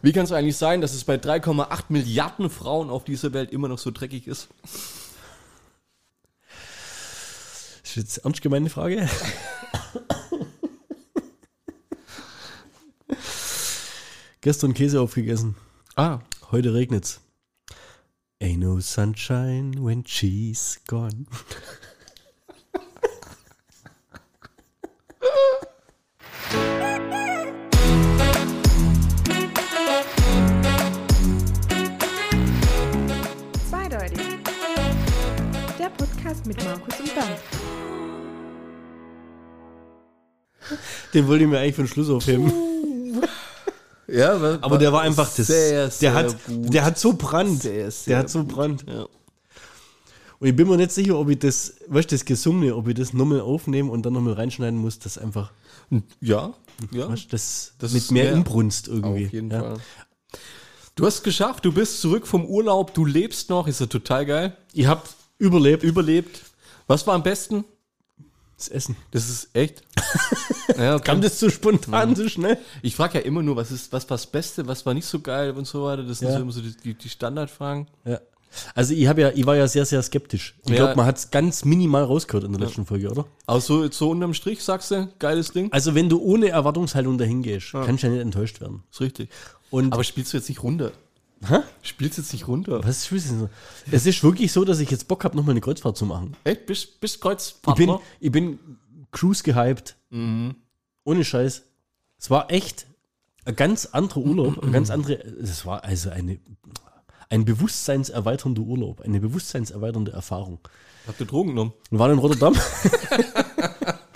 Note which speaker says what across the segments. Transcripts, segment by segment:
Speaker 1: Wie kann es eigentlich sein, dass es bei 3,8 Milliarden Frauen auf dieser Welt immer noch so dreckig ist?
Speaker 2: Das ist jetzt ernst gemeine Frage. Gestern Käse aufgegessen.
Speaker 1: Ah.
Speaker 2: Heute regnet's. Ain't no sunshine when she's gone.
Speaker 3: Podcast mit Markus und Bernd.
Speaker 2: Den wollte ich mir eigentlich für den Schluss aufheben.
Speaker 1: Ja,
Speaker 2: Aber der war einfach das.
Speaker 1: Sehr, sehr
Speaker 2: der, hat,
Speaker 1: gut.
Speaker 2: der hat so Brand.
Speaker 1: Sehr, sehr
Speaker 2: der hat so Brand.
Speaker 1: Ja.
Speaker 2: Und ich bin mir nicht sicher, ob ich das, weißt du, das Gesungene, ob ich das nochmal aufnehmen und dann nochmal reinschneiden muss, das einfach,
Speaker 1: Ja, ja.
Speaker 2: weißt, das,
Speaker 1: Das
Speaker 2: mit mehr
Speaker 1: mehr-
Speaker 2: Inbrunst irgendwie.
Speaker 1: Auf jeden
Speaker 2: ja.
Speaker 1: Fall. Du hast es geschafft, du bist zurück vom Urlaub, du lebst noch, ist ja total geil.
Speaker 2: Ihr habt überlebt.
Speaker 1: Überlebt. Was war am besten?
Speaker 2: Das Essen.
Speaker 1: Das ist echt. ja, okay.
Speaker 2: Kam das so spontan, so schnell?
Speaker 1: Ich frage ja immer nur, was ist, was war das Beste, was war nicht so geil und so weiter. Das sind
Speaker 2: Ja.
Speaker 1: so immer so die, die, die Standardfragen.
Speaker 2: Ja. Also ich habe ja, ich war ja sehr, sehr skeptisch. Ich
Speaker 1: Ja.
Speaker 2: glaube, man hat es ganz minimal rausgehört in der letzten Folge, oder?
Speaker 1: Aber so, so unterm Strich sagst du, geiles Ding.
Speaker 2: Also wenn du ohne Erwartungshaltung dahin gehst, kannst du ja nicht enttäuscht werden.
Speaker 1: Ist richtig.
Speaker 2: Und
Speaker 1: Aber spielst du jetzt nicht runter?
Speaker 2: Hä?
Speaker 1: Spielst du jetzt nicht runter?
Speaker 2: was ist das denn so? Es ist wirklich so, dass ich jetzt Bock habe, nochmal eine Kreuzfahrt zu machen.
Speaker 1: Echt? Bist, bist
Speaker 2: Ich bin, ich bin Cruise gehypt.
Speaker 1: Mhm.
Speaker 2: Ohne Scheiß. Es war echt ein ganz anderer Urlaub. Ein ganz andere. Es war also eine, ein bewusstseinserweiternder Urlaub. Eine bewusstseinserweiternde Erfahrung.
Speaker 1: Habt ihr Drogen genommen?
Speaker 2: Wir waren in Rotterdam.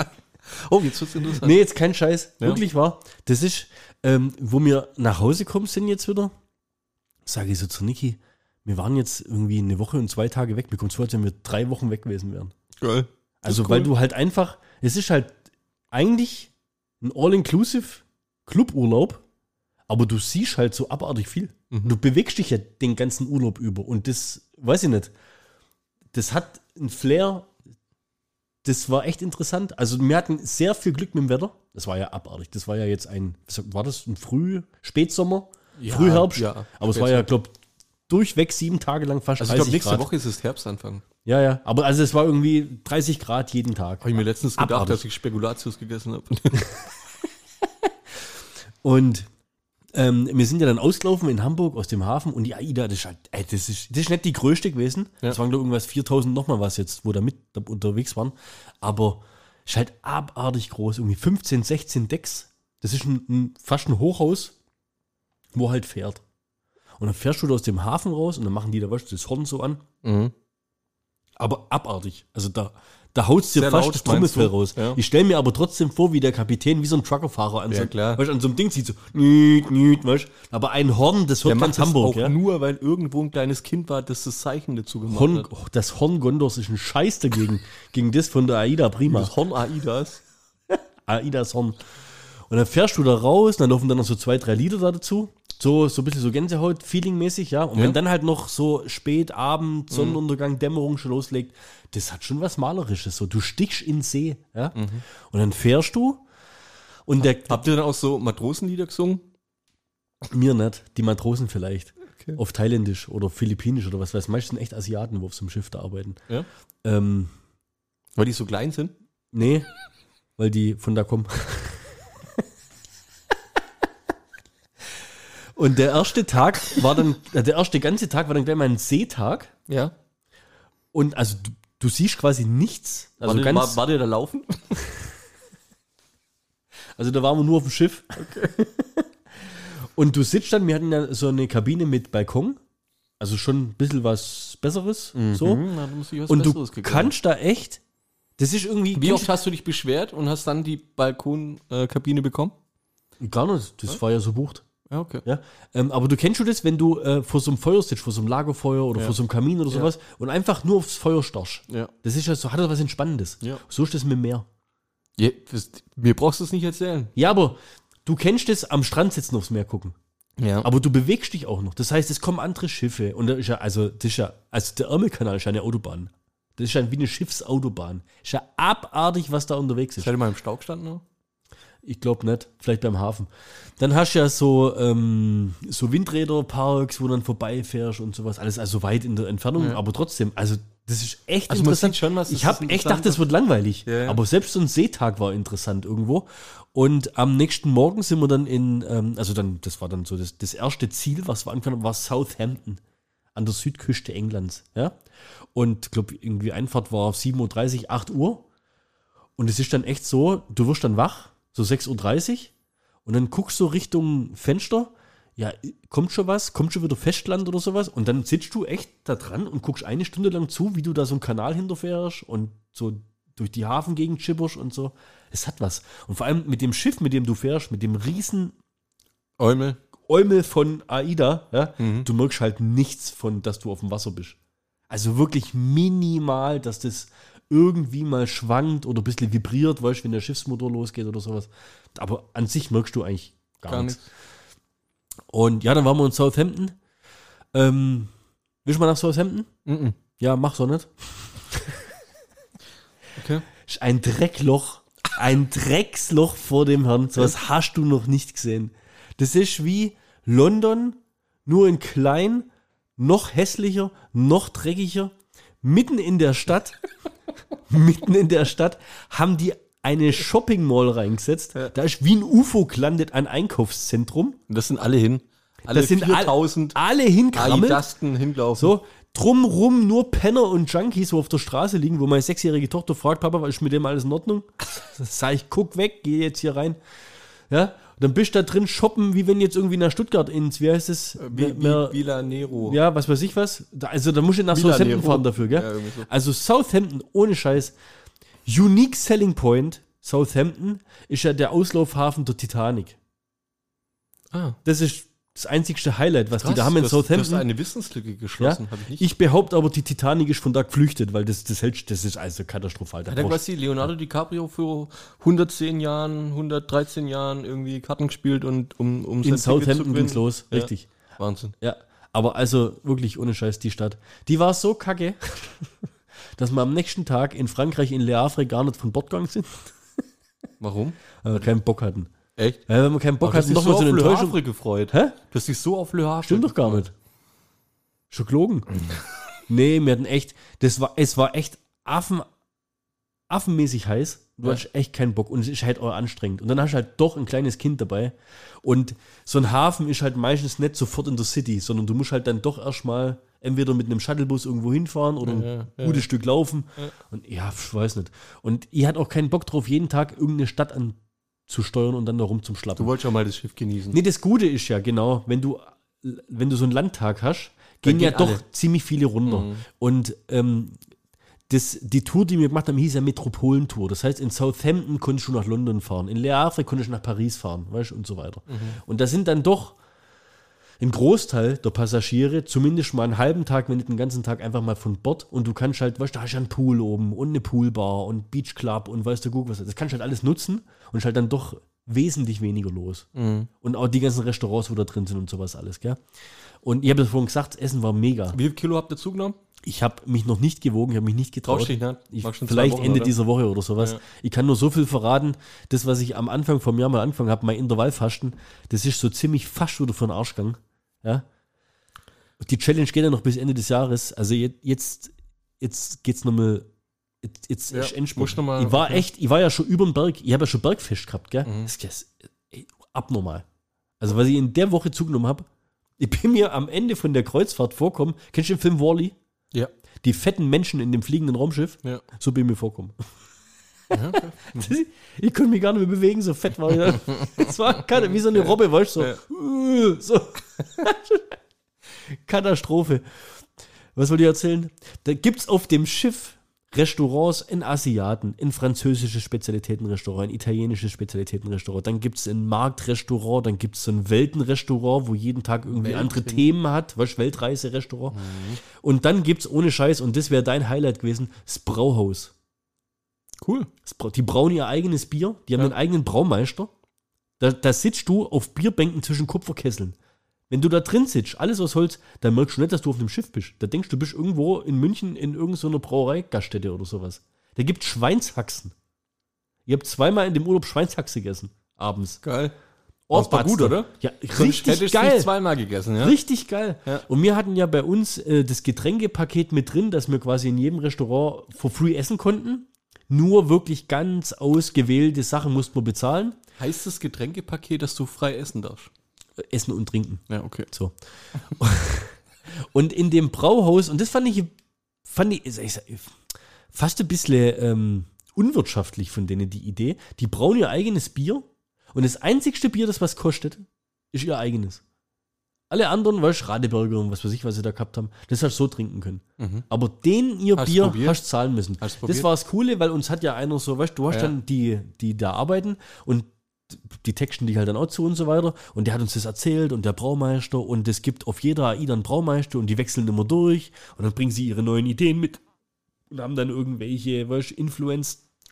Speaker 1: Oh, jetzt wird's interessant.
Speaker 2: nee, jetzt kein Scheiß.
Speaker 1: Ja.
Speaker 2: Wirklich war. Das ist, ähm, wo wir nach Hause kommen sind jetzt wieder, sage ich so zu Niki, wir waren jetzt irgendwie eine Woche und zwei Tage weg. Mir kommt vor, als wenn wir drei Wochen weg gewesen wären.
Speaker 1: Geil.
Speaker 2: Also,
Speaker 1: ist
Speaker 2: weil
Speaker 1: cool.
Speaker 2: du halt einfach, es ist halt eigentlich ein All-Inclusive Cluburlaub, aber du siehst halt so abartig viel.
Speaker 1: Mhm.
Speaker 2: Du bewegst dich ja den ganzen Urlaub über und das, weiß ich nicht, das hat ein Flair, das war echt interessant. Also, wir hatten sehr viel Glück mit dem Wetter. Das war ja abartig. Das war ja jetzt ein, war das ein Früh-, Spätsommer?
Speaker 1: Ja,
Speaker 2: Frühherbst?
Speaker 1: ja,
Speaker 2: aber es war ja, glaube durchweg sieben Tage lang fast
Speaker 1: Also ich
Speaker 2: 30
Speaker 1: glaube, nächste
Speaker 2: Grad.
Speaker 1: Woche ist es Herbstanfang.
Speaker 2: Ja, ja. Aber also es war irgendwie 30 Grad jeden Tag.
Speaker 1: Habe ich mir letztens gedacht,
Speaker 2: Abartig.
Speaker 1: dass ich Spekulatius gegessen habe.
Speaker 2: Und ähm, wir sind ja dann ausgelaufen in Hamburg aus dem Hafen und die AIDA, das ist, halt, ey, das ist, das ist nicht die größte gewesen.
Speaker 1: Ja.
Speaker 2: Das waren glaube irgendwas 4000 nochmal was jetzt, wo da mit da unterwegs waren. Aber ist halt abartig groß, irgendwie 15, 16 Decks. Das ist ein, ein, fast ein Hochhaus, wo halt fährt. Und dann fährst du da aus dem Hafen raus und dann machen die da was, das Horn so an. Aber abartig. Also da, da haut dir
Speaker 1: Sehr
Speaker 2: fast
Speaker 1: laut,
Speaker 2: das Trommelfell raus.
Speaker 1: Ja.
Speaker 2: Ich stelle mir aber trotzdem vor, wie der Kapitän wie so ein Truckerfahrer an,
Speaker 1: Ja,
Speaker 2: so,
Speaker 1: klar.
Speaker 2: Weißt, an so einem Ding zieht, so nüt, nüt, weißt. Aber ein Horn, das hört
Speaker 1: Der
Speaker 2: ganz
Speaker 1: macht
Speaker 2: Hamburg.
Speaker 1: auch
Speaker 2: Ja?
Speaker 1: nur, weil irgendwo ein kleines Kind war, das das Zeichen dazu gemacht
Speaker 2: Horn,
Speaker 1: hat.
Speaker 2: oh, das Horn Gondors ist ein Scheiß dagegen, gegen das von der AIDA Prima.
Speaker 1: Das Horn Aidas.
Speaker 2: AIDAs Horn. Und dann fährst du da raus, dann laufen dann noch so zwei, drei Lieder da dazu. So, so ein bisschen so Gänsehaut-Feeling-mäßig, ja. Und
Speaker 1: Ja.
Speaker 2: wenn dann halt noch so spät, Abend, Sonnenuntergang, Dämmerung schon loslegt, das hat schon was Malerisches. So, du stichst in den See, ja. Und dann fährst du und der,
Speaker 1: Habt ihr dann auch so Matrosenlieder gesungen?
Speaker 2: mir nicht, die Matrosen vielleicht.
Speaker 1: Okay.
Speaker 2: Auf Thailändisch oder Philippinisch oder was weiß Meistens sind echt Asiaten, wo auf so einem Schiff da arbeiten.
Speaker 1: Ja.
Speaker 2: Ähm,
Speaker 1: Weil die so klein sind?
Speaker 2: nee, weil die von da kommen. Und der erste Tag war dann, äh, der erste ganze Tag war dann gleich mal ein Seetag.
Speaker 1: Ja.
Speaker 2: Und also du, du siehst quasi nichts. Also,
Speaker 1: war,
Speaker 2: ganz,
Speaker 1: war, war der da laufen?
Speaker 2: also da waren wir nur auf dem Schiff. Und du sitzt dann, wir hatten ja so eine Kabine mit Balkon. Also schon ein bisschen was Besseres. So.
Speaker 1: Mhm, na, muss ich was
Speaker 2: Und du
Speaker 1: Besseres gekriegt
Speaker 2: kannst da echt, das ist irgendwie.
Speaker 1: Wie oft hast du dich beschwert und hast dann die Balkonkabine bekommen?
Speaker 2: Gar nicht, das war ja so bucht.
Speaker 1: Ja, okay.
Speaker 2: Ja, ähm, aber du kennst schon das, wenn du äh, vor so einem Feuer sitzt, vor so einem Lagerfeuer oder
Speaker 1: Ja.
Speaker 2: vor so einem Kamin oder
Speaker 1: Ja.
Speaker 2: sowas und einfach nur aufs Feuer starrst.
Speaker 1: Ja.
Speaker 2: Das ist ja so, hat das was Entspannendes.
Speaker 1: Ja.
Speaker 2: So ist das mit dem Meer.
Speaker 1: Ja, das, mir brauchst du es nicht erzählen.
Speaker 2: Ja, aber du kennst das am Strand sitzen aufs Meer gucken.
Speaker 1: Ja.
Speaker 2: Aber du bewegst dich auch noch. Das heißt, es kommen andere Schiffe und da ist ja, also, das ist ja, also der Ärmelkanal ist ja eine Autobahn. Das ist ja wie eine Schiffsautobahn. Ist ja abartig, was da unterwegs ist.
Speaker 1: Seid ihr mal im Stau gestanden? Noch?
Speaker 2: Ich glaube nicht. Vielleicht beim Hafen. Dann hast du ja so, ähm, so Windräderparks, wo du dann vorbeifährst und sowas. Alles also weit in der Entfernung,
Speaker 1: Ja.
Speaker 2: aber trotzdem. Also, das ist echt
Speaker 1: Also man
Speaker 2: interessant.
Speaker 1: sieht schon, was-
Speaker 2: ich habe echt gedacht, das wird langweilig.
Speaker 1: Ja, ja.
Speaker 2: Aber selbst so ein Seetag war interessant irgendwo. Und am nächsten Morgen sind wir dann in, ähm, also dann, das war dann so das, das erste Ziel, was wir angefangen haben, war Southampton an der Südküste Englands. Ja? Und ich glaube, irgendwie Einfahrt war 7.30 Uhr, 8 Uhr. Und es ist dann echt so, du wirst dann wach, so 6.30 Uhr, und dann guckst du Richtung Fenster, ja, kommt schon was, kommt schon wieder Festland oder sowas, und dann sitzt du echt da dran und guckst eine Stunde lang zu, wie du da so einen Kanal hinterfährst und so durch die Hafengegend schipperst und so. Es hat was. Und vor allem mit dem Schiff, mit dem du fährst, mit dem riesen
Speaker 1: Eumel.
Speaker 2: Eumel von AIDA, ja,
Speaker 1: Mhm.
Speaker 2: du merkst halt nichts von, dass du auf dem Wasser bist. Also wirklich minimal, dass das irgendwie mal schwankt oder ein bisschen vibriert, weißt du, wenn der Schiffsmotor losgeht oder sowas. Aber an sich merkst du eigentlich gar,
Speaker 1: Gar
Speaker 2: nichts.
Speaker 1: nichts.
Speaker 2: Und ja, dann waren wir in Southampton. Ähm, willst du mal nach Southampton?
Speaker 1: Mhm.
Speaker 2: Ja, mach so nicht.
Speaker 1: Okay.
Speaker 2: Ein Dreckloch. Ein Drecksloch vor dem Herrn. So was hast du noch nicht gesehen. Das ist wie London, nur in klein, noch hässlicher, noch dreckiger. Mitten in der Stadt, mitten in der Stadt, haben die eine Shopping Mall reingesetzt. Da ist wie ein UFO gelandet ein Einkaufszentrum.
Speaker 1: Und das sind alle hin. Alle
Speaker 2: Das sind all-
Speaker 1: 4000
Speaker 2: Alle hinkrammelt.
Speaker 1: Aidasten hinlaufen.
Speaker 2: So, drumrum nur Penner und Junkies, so auf der Straße liegen, wo meine sechsjährige Tochter fragt, Papa, was ist mit dem alles in Ordnung? Sag ich, guck weg, geh jetzt hier rein. Ja, dann bist du da drin shoppen, wie wenn jetzt irgendwie nach Stuttgart ins, wie heißt es?
Speaker 1: Wie Villa Nero.
Speaker 2: ja, was weiß ich was. Da, also da musst du nach
Speaker 1: Villa
Speaker 2: Southampton
Speaker 1: Nero.
Speaker 2: fahren dafür, gell?
Speaker 1: Ja, so.
Speaker 2: Also Southampton, ohne Scheiß. Unique Selling Point, Southampton, ist ja der Auslaufhafen der Titanic.
Speaker 1: Ah,
Speaker 2: Das ist das einzigste Highlight, was die
Speaker 1: krass,
Speaker 2: da haben in
Speaker 1: hast- Du
Speaker 2: Southampton.
Speaker 1: hast eine Wissenslücke geschlossen, habe ich nicht.
Speaker 2: Ich behaupte aber, die Titanic ist von da geflüchtet, weil das, das, hält, das ist also katastrophal. Da
Speaker 1: Hat er quasi Leonardo DiCaprio für 110 Jahren, 113 Jahren irgendwie Karten gespielt und um, um
Speaker 2: in Southampton
Speaker 1: gewinnen?
Speaker 2: ging's los,
Speaker 1: Ja.
Speaker 2: richtig.
Speaker 1: Wahnsinn.
Speaker 2: Ja, aber also wirklich ohne Scheiß die Stadt. Die war so kacke, dass wir am nächsten Tag in Frankreich in Le Havre gar nicht von Bord gegangen sind,
Speaker 1: Warum?
Speaker 2: weil wir keinen Bock hatten.
Speaker 1: Echt?
Speaker 2: Ja, wenn wir keinen Bock hatten,
Speaker 1: dich
Speaker 2: nochmal so eine Enttäuschung.
Speaker 1: Gefreut.
Speaker 2: Hä?
Speaker 1: Du hast dich so auf Le Havre
Speaker 2: Stimmt doch gar nicht. Schon gelogen. nee, wir hatten echt, das war, es war echt Affen, affenmäßig heiß. Du
Speaker 1: Ja.
Speaker 2: hast echt keinen Bock und es ist halt auch anstrengend. Und dann hast du halt doch ein kleines Kind dabei. Und so ein Hafen ist halt meistens nicht sofort in der City, sondern du musst halt dann doch erstmal entweder mit einem Shuttlebus irgendwo hinfahren oder ein
Speaker 1: Ja, ja.
Speaker 2: gutes Stück laufen. Und ja, ich weiß nicht. Und ich hatte auch keinen Bock drauf, jeden Tag irgendeine Stadt anzusteuern und dann da Schlappen.
Speaker 1: Du wolltest ja mal das Schiff genießen.
Speaker 2: Nee, das Gute ist ja, genau, wenn du, wenn du so einen Landtag hast, gehen ja
Speaker 1: gehen
Speaker 2: doch
Speaker 1: alle.
Speaker 2: ziemlich viele runter.
Speaker 1: Mhm.
Speaker 2: Und ähm, das, die Tour, die wir gemacht haben, hieß ja Metropolentour. Das heißt, in Southampton konntest du nach London fahren, in Le Havre konntest du nach Paris fahren, weißt du, und so weiter.
Speaker 1: Mhm.
Speaker 2: Und da sind dann doch ein Großteil der Passagiere, zumindest mal einen halben Tag, wenn nicht den ganzen Tag, einfach mal von Bord und du kannst halt, weißt du, da hast du einen Pool oben und eine Poolbar und Beachclub und weißt du, guck was. Das kannst du halt alles nutzen und ist halt dann doch wesentlich weniger los.
Speaker 1: Mhm.
Speaker 2: Und auch die ganzen Restaurants, wo da drin sind und sowas alles, gell? Und ich habe das vorhin gesagt, das Essen war mega.
Speaker 1: Wie viel Kilo habt ihr zugenommen?
Speaker 2: Ich habe mich noch nicht gewogen, ich habe mich nicht getraut.
Speaker 1: Traust dich nicht?
Speaker 2: Ich, vielleicht
Speaker 1: Wochen,
Speaker 2: Ende
Speaker 1: oder?
Speaker 2: dieser Woche oder sowas.
Speaker 1: Ja.
Speaker 2: Ich kann nur so viel verraten, das, was ich am Anfang vom Jahr mal angefangen habe, mein Intervallfasten, das ist so ziemlich fast wieder für den Arsch gegangen. Ja? Die Challenge geht ja noch bis Ende des Jahres. Also jetzt, jetzt, geht's nochmal. Jetzt, jetzt
Speaker 1: Ja,
Speaker 2: ist Endspurt.
Speaker 1: noch mal-
Speaker 2: ich war
Speaker 1: okay.
Speaker 2: echt, ich war ja schon über dem Berg, ich habe ja schon Bergfisch gehabt, gell?
Speaker 1: Mhm.
Speaker 2: Das ist ey, abnormal. Also, was ich in der Woche zugenommen habe, ich bin mir am Ende von der Kreuzfahrt vorkommen. Kennst du den Film Wally?
Speaker 1: Ja.
Speaker 2: Die fetten Menschen in dem fliegenden Raumschiff,
Speaker 1: Ja.
Speaker 2: so bin ich mir vorkommen. ich konnte mich gar nicht mehr bewegen, so fett war ich. Das war keine, wie so eine Robbe, weißt du? So. so. Katastrophe. Was wollte ich erzählen? Da gibt es auf dem Schiff Restaurants in Asiaten, in französische Spezialitätenrestaurant, in italienische Spezialitätenrestaurant. Dann gibt es ein Marktrestaurant, dann gibt es so ein Weltenrestaurant, wo jeden Tag irgendwie
Speaker 1: Welten.
Speaker 2: andere Themen hat, weißt Weltreise-Restaurant. Und dann gibt es ohne Scheiß, und das wäre dein Highlight gewesen, das Brauhaus.
Speaker 1: Cool.
Speaker 2: Die brauen ihr eigenes Bier, die haben
Speaker 1: Ja.
Speaker 2: einen eigenen Braumeister. Da, da sitzt du auf Bierbänken zwischen Kupferkesseln. Wenn du da drin sitzt, alles aus Holz, dann merkst du nicht, dass du auf dem Schiff bist. Da denkst du, du bist irgendwo in München in irgendeiner Brauerei, Gaststätte oder sowas. Da gibt Schweinshaxen. Ich habe zweimal in dem Urlaub Schweinshaxe gegessen.
Speaker 1: Geil.
Speaker 2: abends.
Speaker 1: Das war
Speaker 2: Ohrpatz
Speaker 1: gut, oder?
Speaker 2: Ja,
Speaker 1: Sonst hätte
Speaker 2: richtig
Speaker 1: ich nicht
Speaker 2: geil.
Speaker 1: zweimal gegessen, ja?
Speaker 2: Richtig geil.
Speaker 1: Ja.
Speaker 2: Und wir hatten ja bei uns äh, das Getränkepaket mit drin, dass wir quasi in jedem Restaurant for free essen konnten. Nur wirklich ganz ausgewählte Sachen mussten wir bezahlen.
Speaker 1: Heißt das Getränkepaket, dass du frei essen darfst?
Speaker 2: Äh, Essen und trinken.
Speaker 1: Ja, okay.
Speaker 2: So. und in dem Brauhaus, und das fand ich, fand ich, ich sag, fast ein bisschen ähm, unwirtschaftlich von denen die Idee. Die brauen ihr eigenes Bier und das einzigste Bier, das was kostet, ist ihr eigenes. Alle anderen, weißt du, Radeberger und was weiß ich, was sie da gehabt haben, das hast du so trinken können. Aber den ihr
Speaker 1: Mhm. Hast
Speaker 2: Bier
Speaker 1: probiert?
Speaker 2: hast du zahlen müssen.
Speaker 1: Hast
Speaker 2: das war das Coole, weil uns hat ja einer so, weißt du, du hast
Speaker 1: Ja.
Speaker 2: dann die, die da arbeiten und die texten die halt dann auch zu und so weiter. Und der hat uns das erzählt und der Braumeister und es gibt auf jeder AIDA einen Braumeister und die wechseln immer durch und dann bringen sie ihre neuen Ideen mit und haben dann irgendwelche, weißt du,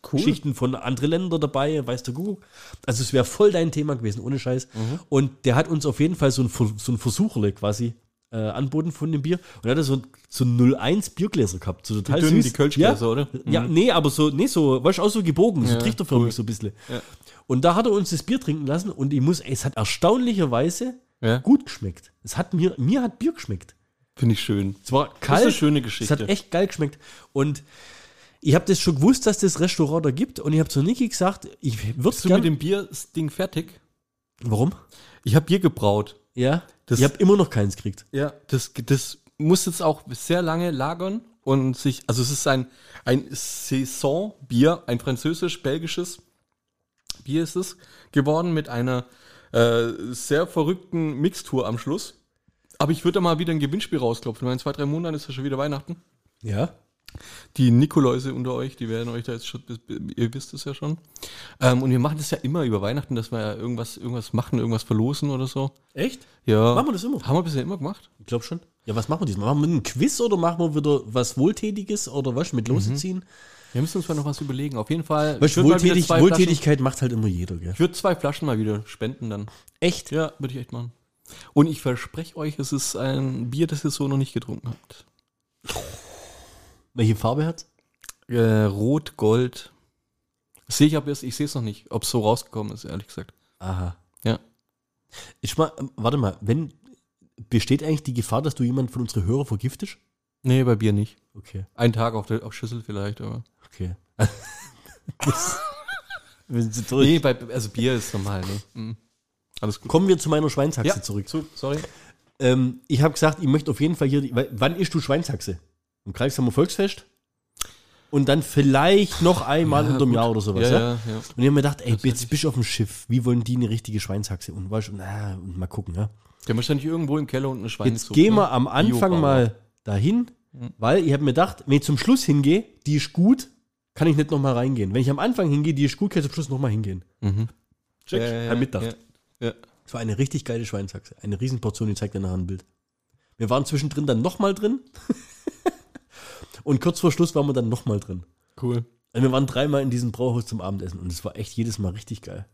Speaker 2: Influence-Geschichten von anderen Ländern dabei, weißt du, Kuckuck. Also es wäre voll dein Thema gewesen, ohne Scheiß.
Speaker 1: Mhm.
Speaker 2: Und der hat uns auf jeden Fall so ein, so ein Versucherle quasi äh, anboten von dem Bier und er hatte so, ein- so 01 Biergläser gehabt, so total
Speaker 1: dünnen,
Speaker 2: süß.
Speaker 1: die Kölschgläser,
Speaker 2: ja?
Speaker 1: oder?
Speaker 2: Ja, nee, aber so, nee, so, weißt du, auch so gebogen, so
Speaker 1: Ja,
Speaker 2: trichterförmig
Speaker 1: cool.
Speaker 2: so ein bisschen.
Speaker 1: Ja.
Speaker 2: Und da hat er uns das Bier trinken lassen und ich muss, ey, es hat erstaunlicherweise
Speaker 1: Ja.
Speaker 2: gut geschmeckt. Es hat mir, mir hat Bier geschmeckt.
Speaker 1: Finde ich schön.
Speaker 2: Es war
Speaker 1: Das ist
Speaker 2: kalt.
Speaker 1: eine schöne
Speaker 2: Es
Speaker 1: Geschichte.
Speaker 2: hat echt geil geschmeckt. Und ich habe das schon gewusst, dass das Restaurant da gibt. Und ich habe zu Niki gesagt, ich würde
Speaker 1: Bist du mit dem Bier-Ding fertig?
Speaker 2: Warum?
Speaker 1: Ich habe Bier gebraut.
Speaker 2: Ja.
Speaker 1: Das-
Speaker 2: ich habe immer noch keins gekriegt.
Speaker 1: Ja. Das, das muss jetzt auch sehr lange lagern und sich, also es ist ein, ein Saisonbier, ein französisch-belgisches Bier ist es geworden mit einer äh, sehr verrückten Mixtur am Schluss. Aber ich würde da mal wieder ein Gewinnspiel rausklopfen, weil in zwei, drei Monaten ist ja schon wieder Weihnachten.
Speaker 2: Ja.
Speaker 1: Die Nikoläuse unter euch, die werden euch da jetzt schon, ihr wisst es ja schon. Ähm, und wir machen das ja immer über Weihnachten, dass wir ja irgendwas, irgendwas machen, irgendwas verlosen oder so.
Speaker 2: Echt?
Speaker 1: Ja.
Speaker 2: Machen wir das immer?
Speaker 1: Haben wir bisher immer gemacht.
Speaker 2: Ich glaube schon. Ja, was machen wir diesmal? Machen wir einen Quiz oder machen wir wieder was Wohltätiges oder was mit Lose ziehen?
Speaker 1: Wir müssen uns mal noch was überlegen. Auf jeden Fall.
Speaker 2: Weißt, Wohltätig, Wohltätigkeit macht halt immer jeder, gell?
Speaker 1: Ich würde zwei Flaschen mal wieder spenden dann.
Speaker 2: Echt?
Speaker 1: Ja, würde ich echt machen. Und ich verspreche euch, es ist ein Bier, das ihr so noch nicht getrunken habt.
Speaker 2: Welche Farbe hat's?
Speaker 1: Äh, Rot, Gold. Sehe ich aber erst, ich sehe es noch nicht, ob es so rausgekommen ist, ehrlich gesagt.
Speaker 2: Aha.
Speaker 1: Ja.
Speaker 2: Ich mal, warte mal, wenn besteht eigentlich die Gefahr, dass du jemanden von unseren Hörern vergiftest?
Speaker 1: Nee, bei Bier nicht.
Speaker 2: Okay,
Speaker 1: Einen Tag auf der auf Schüssel vielleicht, aber.
Speaker 2: okay.
Speaker 1: Nee, bei, also Bier ist normal, ne? Mhm. Alles gut.
Speaker 2: Kommen wir zu meiner Schweinshaxe zurück.
Speaker 1: Zu, sorry.
Speaker 2: Ähm, ich habe gesagt, ich möchte auf jeden Fall hier. Die, wann isst du Schweinshaxe? Am Kreishammer Volksfest? Und dann vielleicht noch einmal
Speaker 1: Ja,
Speaker 2: unterm
Speaker 1: gut.
Speaker 2: Jahr oder sowas.
Speaker 1: Ja,
Speaker 2: Ja,
Speaker 1: ja, ja.
Speaker 2: Und ich habe mir gedacht, ey, jetzt bist du auf dem Schiff. Wie wollen die eine richtige Schweinshaxe? Und, weißt, du, na, und mal gucken, ja.
Speaker 1: Der wahrscheinlich irgendwo im Keller unten eine Schweine
Speaker 2: Jetzt gehen wir am Anfang mal dahin, weil ich habe mir gedacht, wenn ich zum Schluss hingehe, die ist gut, kann ich nicht nochmal reingehen. Wenn ich am Anfang hingehe, die ist gut, kann ich zum Schluss nochmal hingehen.
Speaker 1: Mhm.
Speaker 2: Check,
Speaker 1: Ja, ja, ja,
Speaker 2: hab mitgedacht.
Speaker 1: ja. Ja.
Speaker 2: Es war eine richtig geile Schweinshaxe. Eine Riesenportion, ich zeig dir nachher ein Bild. Wir waren zwischendrin dann nochmal drin. und kurz vor Schluss waren wir dann nochmal drin.
Speaker 1: Cool.
Speaker 2: Also wir waren dreimal in diesem Brauhaus zum Abendessen und es war echt jedes Mal richtig geil.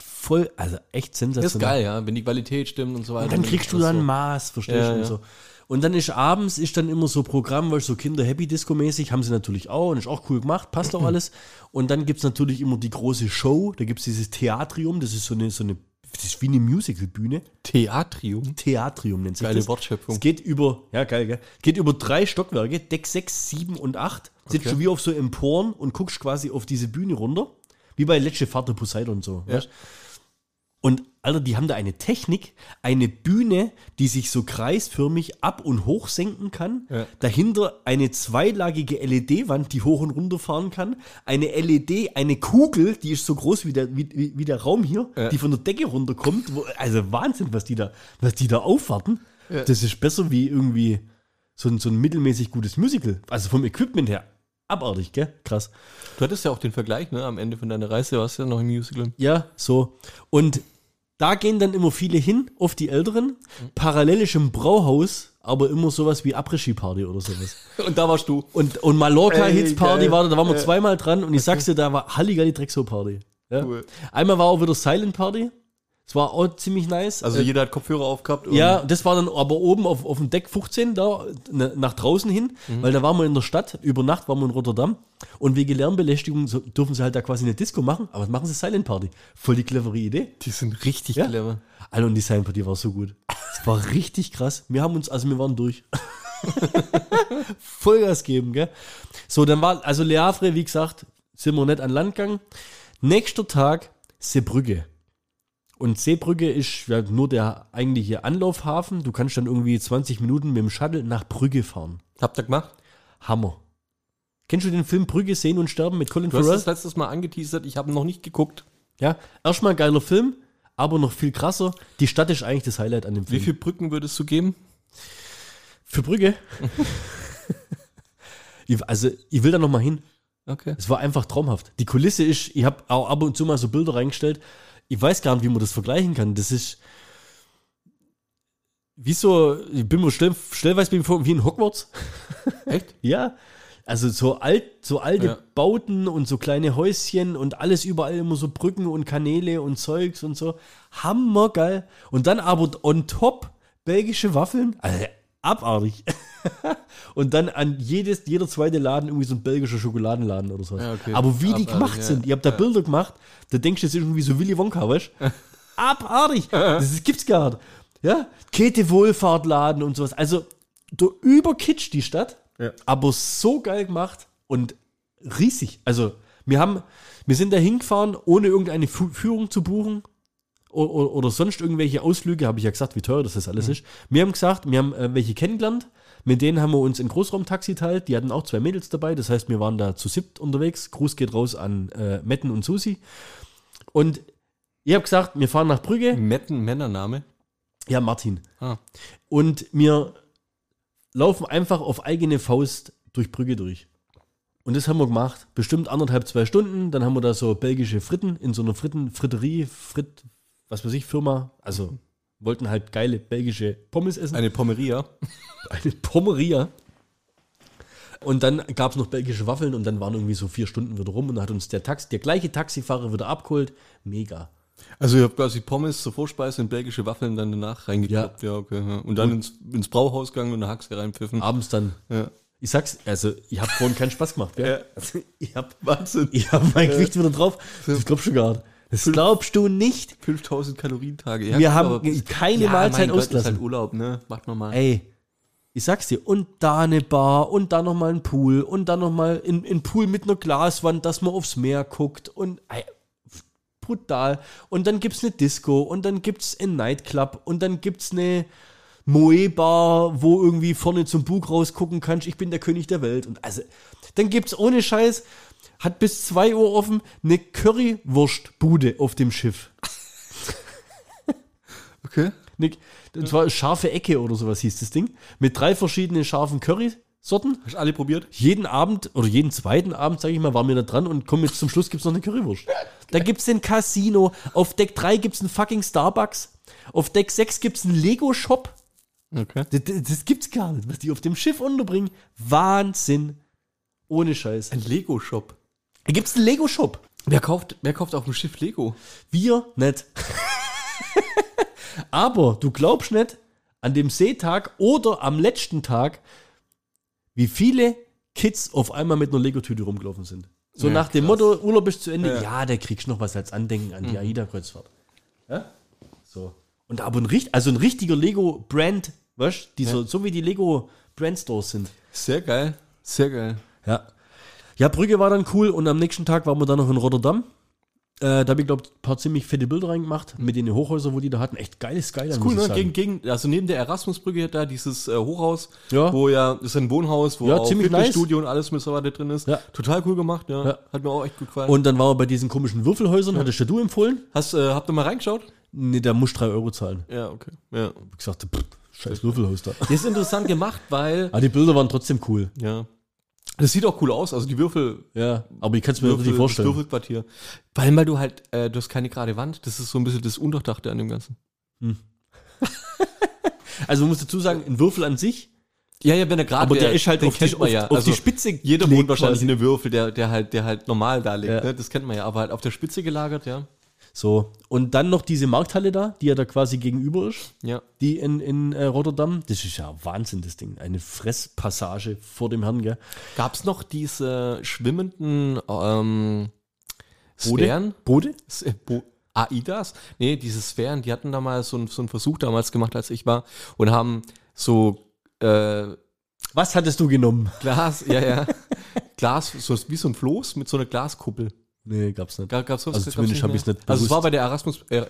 Speaker 2: Voll, also echt
Speaker 1: Das
Speaker 2: sensationell.
Speaker 1: ist geil, ja, wenn die Qualität stimmt und so weiter.
Speaker 2: Und dann kriegst du dann
Speaker 1: so.
Speaker 2: Maß, verstehst
Speaker 1: Ja,
Speaker 2: du? Und,
Speaker 1: ja.
Speaker 2: so. und dann ist abends ist dann immer so Programm, weil so Kinder Happy Disco mäßig haben sie natürlich auch und ist auch cool gemacht, passt auch alles. Und dann gibt es natürlich immer die große Show, da gibt es dieses Theatrium, das ist so eine, so eine, das ist wie eine Musicalbühne.
Speaker 1: Theatrium.
Speaker 2: Theatrium nennt sich
Speaker 1: Geile
Speaker 2: das.
Speaker 1: Wortschöpfung.
Speaker 2: Es geht über, ja geil, gell? Geht über drei Stockwerke, Deck 6, 7 und 8. Sitzt
Speaker 1: Okay.
Speaker 2: du wie auf so Emporen und guckst quasi auf diese Bühne runter. Wie bei Letzte Vater Poseidon und so.
Speaker 1: Ja.
Speaker 2: weißt? Und Alter, die haben da eine Technik, eine Bühne, die sich so kreisförmig ab- und hoch senken kann.
Speaker 1: Ja.
Speaker 2: Dahinter eine zweilagige LED-Wand, die hoch und runter fahren kann. Eine LED, eine Kugel, die ist so groß wie der, wie, wie, der Raum hier,
Speaker 1: Ja.
Speaker 2: die von der Decke runterkommt. Wo, also Wahnsinn, was die da, was die da aufwarten.
Speaker 1: Ja.
Speaker 2: Das ist besser wie irgendwie so ein, so ein mittelmäßig gutes Musical. Also vom Equipment her. Abartig, gell? Krass.
Speaker 1: Du hattest ja auch den Vergleich, ne? Am Ende von deiner Reise warst du ja noch im Musical.
Speaker 2: Ja, so. Und da gehen dann immer viele hin, oft die Älteren. Parallel ist im Brauhaus, aber immer sowas wie Après-Ski-Party oder sowas.
Speaker 1: Und da warst du.
Speaker 2: Und, und Mallorca-Hits-Party war da, da waren wir zweimal dran und ich sag's dir, da war Halligalli Drexo-Party. Ja.
Speaker 1: Cool.
Speaker 2: Einmal war auch wieder Silent Party. Es war auch ziemlich nice.
Speaker 1: Also
Speaker 2: Äh,
Speaker 1: jeder hat Kopfhörer aufgehabt.
Speaker 2: ja, das war dann aber oben auf, auf dem Deck 15 da, ne, nach draußen hin,
Speaker 1: Mhm.
Speaker 2: weil da waren wir in der Stadt, über Nacht waren wir in Rotterdam und wegen Lärmbelästigung so, dürfen sie halt da quasi eine Disco machen, aber machen sie Silent Party. Voll die clevere Idee.
Speaker 1: Die sind richtig
Speaker 2: Ja.
Speaker 1: clever.
Speaker 2: Alter, und die Silent Party war so gut. Es war richtig krass. Wir haben uns, also wir waren durch. Vollgas geben, gell? So, dann war, also Le Havre, wie gesagt, sind wir nicht an Land gegangen. Nächster Tag, Seebrücke. Und Seebrücke ist ja nur der eigentliche Anlaufhafen. Du kannst dann irgendwie 20 Minuten mit dem Shuttle nach Brügge fahren.
Speaker 1: Habt ihr gemacht?
Speaker 2: Hammer. Kennst du den Film Brügge sehen und sterben mit Colin
Speaker 1: Du hast
Speaker 2: Farrell?
Speaker 1: das letztes Mal angeteasert, ich habe noch nicht geguckt.
Speaker 2: Ja, erstmal geiler Film, aber noch viel krasser. Die Stadt ist eigentlich das Highlight an dem
Speaker 1: Wie
Speaker 2: Film.
Speaker 1: viele Brücken würdest du geben?
Speaker 2: Für Brügge? ich, also, ich will da noch mal hin.
Speaker 1: Okay.
Speaker 2: Es war einfach traumhaft. Die Kulisse ist, ich habe auch ab und zu mal so Bilder reingestellt. Ich weiß gar nicht, wie man das vergleichen kann. Das ist wie so, ich bin mir schnell, stellweise bin ich vor, wie in Hogwarts.
Speaker 1: Echt?
Speaker 2: Ja. Also so alt, so alte
Speaker 1: Ja.
Speaker 2: Bauten und so kleine Häuschen und alles überall immer so Brücken und Kanäle und Zeugs und so. Hammergeil. Und dann aber on top belgische Waffeln. Also abartig. und dann an jedes, jeder zweite Laden irgendwie so ein belgischer Schokoladenladen oder so.
Speaker 1: Ja, okay.
Speaker 2: Aber wie die
Speaker 1: Abartig,
Speaker 2: gemacht
Speaker 1: ja.
Speaker 2: sind, ihr habt da Bilder gemacht, da denkst du, das ist irgendwie so Willy Wonka, weißt? Abartig. Das gibt's gar nicht. Ja, Käthe Wohlfahrtladen und sowas. Also, du überkitsch die Stadt,
Speaker 1: Ja.
Speaker 2: aber so geil gemacht und riesig. Also, wir haben, wir sind da hingefahren, ohne irgendeine Führung zu buchen oder, oder sonst irgendwelche Ausflüge, habe ich ja gesagt, wie teuer das, das alles ist. Wir haben gesagt, wir haben äh, welche kennengelernt, mit denen haben wir uns ein Großraumtaxi teilt, die hatten auch zwei Mädels dabei, das heißt, wir waren da zu siebt unterwegs. Gruß geht raus an äh, Metten und Susi. Und ich habe gesagt, wir fahren nach Brügge.
Speaker 1: Metten Männername.
Speaker 2: Ja, Martin.
Speaker 1: Ah.
Speaker 2: Und wir laufen einfach auf eigene Faust durch Brügge durch. Und das haben wir gemacht. Bestimmt anderthalb, zwei Stunden. Dann haben wir da so belgische Fritten in so einer Fritten, Fritterie, Frit, was weiß ich, Firma. Also wollten halt geile belgische Pommes essen.
Speaker 1: Eine Pommeria.
Speaker 2: Eine Pommeria. Und dann gab es noch belgische Waffeln und dann waren irgendwie so vier Stunden wieder rum und dann hat uns der Taxi, der gleiche Taxifahrer wieder abgeholt. Mega.
Speaker 1: Also ihr habt quasi Pommes zur Vorspeise und belgische Waffeln dann danach reingeklappt. Ja, okay. Ja. Und dann ins, ins Brauhaus gegangen und eine Haxe reinpfiffen.
Speaker 2: Abends dann.
Speaker 1: Ja.
Speaker 2: Ich sag's, also ich habe vorhin keinen Spaß gemacht, gell?
Speaker 1: Ja.
Speaker 2: Also, ich habe
Speaker 1: Wahnsinn.
Speaker 2: ich hab mein Gewicht wieder drauf. Das glaubst du gar nicht. Das glaubst du nicht.
Speaker 1: 5000 Kalorientage. Ja,
Speaker 2: Wir
Speaker 1: gut,
Speaker 2: haben keine Mahlzeit
Speaker 1: mein Gott,
Speaker 2: ausgelassen.
Speaker 1: Ist halt Urlaub, ne? Macht normal.
Speaker 2: Ey, ich sag's dir, und da eine Bar und da nochmal ein Pool und dann nochmal ein, ein Pool mit einer Glaswand, dass man aufs Meer guckt und ey, brutal. Und dann gibt's eine Disco und dann gibt's ein Nightclub und dann gibt's eine Moe-Bar, wo irgendwie vorne zum Bug rausgucken kannst, ich bin der König der Welt. Und also, dann gibt's ohne Scheiß, hat bis 2 Uhr offen, eine Currywurstbude auf dem Schiff.
Speaker 1: Okay.
Speaker 2: Nick, das war scharfe Ecke oder sowas hieß das Ding. Mit drei verschiedenen scharfen Currysorten.
Speaker 1: Hast du alle probiert?
Speaker 2: Jeden Abend oder jeden zweiten Abend, sage ich mal, waren wir da dran und kommen jetzt zum Schluss gibt es noch eine Currywurst. Da gibt es ein Casino. Auf Deck 3 gibt es einen fucking Starbucks. Auf Deck 6 gibt es einen Lego-Shop.
Speaker 1: Okay.
Speaker 2: Das, das, das gibt's gar nicht, was die auf dem Schiff unterbringen. Wahnsinn. Ohne Scheiß.
Speaker 1: Ein Lego-Shop.
Speaker 2: Da gibt es einen Lego-Shop.
Speaker 1: Wer kauft, wer kauft auf dem Schiff Lego?
Speaker 2: Wir nicht. Aber du glaubst nicht, an dem Seetag oder am letzten Tag, wie viele Kids auf einmal mit einer Lego-Tüte rumgelaufen sind. So
Speaker 1: Ja,
Speaker 2: nach dem
Speaker 1: krass.
Speaker 2: Motto, Urlaub ist zu Ende, ja,
Speaker 1: Ja.
Speaker 2: der kriegst noch was als Andenken an die AIDA-Kreuzfahrt. Ja? So. Und aber ein, also ein richtiger Lego-Brand, weißt du, die so, so wie die Lego-Brand-Stores sind.
Speaker 1: Sehr geil. Sehr geil.
Speaker 2: Ja. Ja, Brügge war dann cool und am nächsten Tag waren wir dann noch in Rotterdam. Äh, da habe ich, glaube ein paar ziemlich fette Bilder reingemacht mit den Hochhäusern, wo die da hatten. Echt geiles Skyline,
Speaker 1: Cool, ne? Gegen, gegen, also neben der Erasmusbrücke da dieses äh, Hochhaus,
Speaker 2: Ja.
Speaker 1: wo ja, das ist ein Wohnhaus, wo
Speaker 2: Ja,
Speaker 1: auch
Speaker 2: ziemlich
Speaker 1: Fitnessstudio und alles mit so weiter drin ist.
Speaker 2: Ja.
Speaker 1: Total cool gemacht, ja.
Speaker 2: Ja.
Speaker 1: Hat mir auch echt gut gefallen.
Speaker 2: Und dann waren wir bei diesen komischen Würfelhäusern, hattest ja du empfohlen?
Speaker 1: Hast, äh, habt ihr mal reingeschaut?
Speaker 2: Nee, der muss 3 Euro zahlen.
Speaker 1: Ja, okay. Ja.
Speaker 2: Ich sagte, pff, scheiß Würfelhaus da.
Speaker 1: Das ist interessant gemacht, weil,
Speaker 2: Aber die Bilder waren trotzdem cool.
Speaker 1: ja. Das sieht auch cool aus, also die Würfel,
Speaker 2: Ja, aber ich kann es mir
Speaker 1: Würfel das
Speaker 2: vorstellen.
Speaker 1: Würfelquartier. Vor allem, weil du halt, äh, du hast keine gerade Wand, das ist so ein bisschen das Unterdachte an dem Ganzen.
Speaker 2: Also man muss dazu sagen, ein Würfel an sich,
Speaker 1: Ja, ja, wenn er gerade
Speaker 2: aber der ist halt auf die, auf,
Speaker 1: ja.
Speaker 2: auf
Speaker 1: Also
Speaker 2: die Spitze
Speaker 1: Jeder wohnt wahrscheinlich
Speaker 2: quasi.
Speaker 1: in einem Würfel, der, der halt, der halt normal da liegt,
Speaker 2: Ja.
Speaker 1: ne? Das kennt man ja, aber halt auf der Spitze gelagert, ja.
Speaker 2: So, und dann noch diese Markthalle da, die ja da quasi gegenüber ist,
Speaker 1: Ja.
Speaker 2: die in, in äh, Rotterdam. Das ist ja Wahnsinn, das Ding. Eine Fresspassage vor dem Herrn, gell?
Speaker 1: Gab es noch diese schwimmenden ähm, Sphären?
Speaker 2: Bode?
Speaker 1: Äh, Bo AIDAs? Nee, diese Sphären, die hatten da mal so, einen- so einen Versuch damals gemacht, als ich war, und haben so äh,
Speaker 2: Was hattest du genommen?
Speaker 1: Glas, ja, ja, Glas, so wie so ein Floß mit so einer Glaskuppel.
Speaker 2: Nee, gab's nicht.
Speaker 1: Gab, gab's sowas?
Speaker 2: Also zumindest hab
Speaker 1: mehr?
Speaker 2: ich's nicht
Speaker 1: Also es
Speaker 2: bewusst.
Speaker 1: war bei der Erasmus, äh,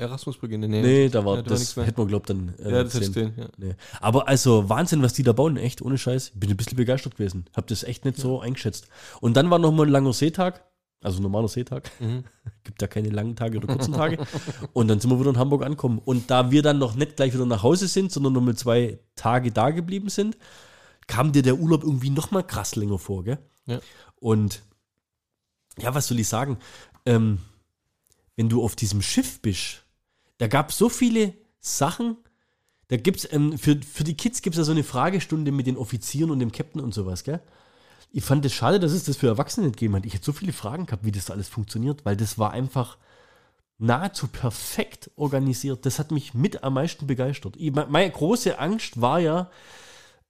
Speaker 1: der Nähe.
Speaker 2: Nee, da war,
Speaker 1: Ja, da war
Speaker 2: das
Speaker 1: mehr.
Speaker 2: hätte man glaubt dann. Äh,
Speaker 1: Ja, das hätte stehen, ja.
Speaker 2: Nee. Aber also Wahnsinn, was die da bauen, echt, ohne Scheiß. Ich bin ein bisschen begeistert gewesen. Hab das echt nicht so eingeschätzt. Und dann war noch mal ein langer Seetag, also normaler Seetag.
Speaker 1: Mhm.
Speaker 2: Gibt da keine langen Tage oder kurzen Tage. Und dann sind wir wieder in Hamburg angekommen. Und da wir dann noch nicht gleich wieder nach Hause sind, sondern nur mal zwei Tage da geblieben sind, kam dir der Urlaub irgendwie noch mal krass länger vor, gell?
Speaker 1: Ja.
Speaker 2: Und ja, was soll ich sagen? Ähm, wenn du auf diesem Schiff bist, da gab es so viele Sachen. Da gibt's ähm, für, für die Kids gibt es ja so eine Fragestunde mit den Offizieren und dem Captain und sowas, gell? Ich fand es schade, dass es das für Erwachsene nicht gegeben hat. Ich hätte so viele Fragen gehabt, wie das alles funktioniert, weil das war einfach nahezu perfekt organisiert. Das hat mich mit am meisten begeistert. Ich, me- meine große Angst war ja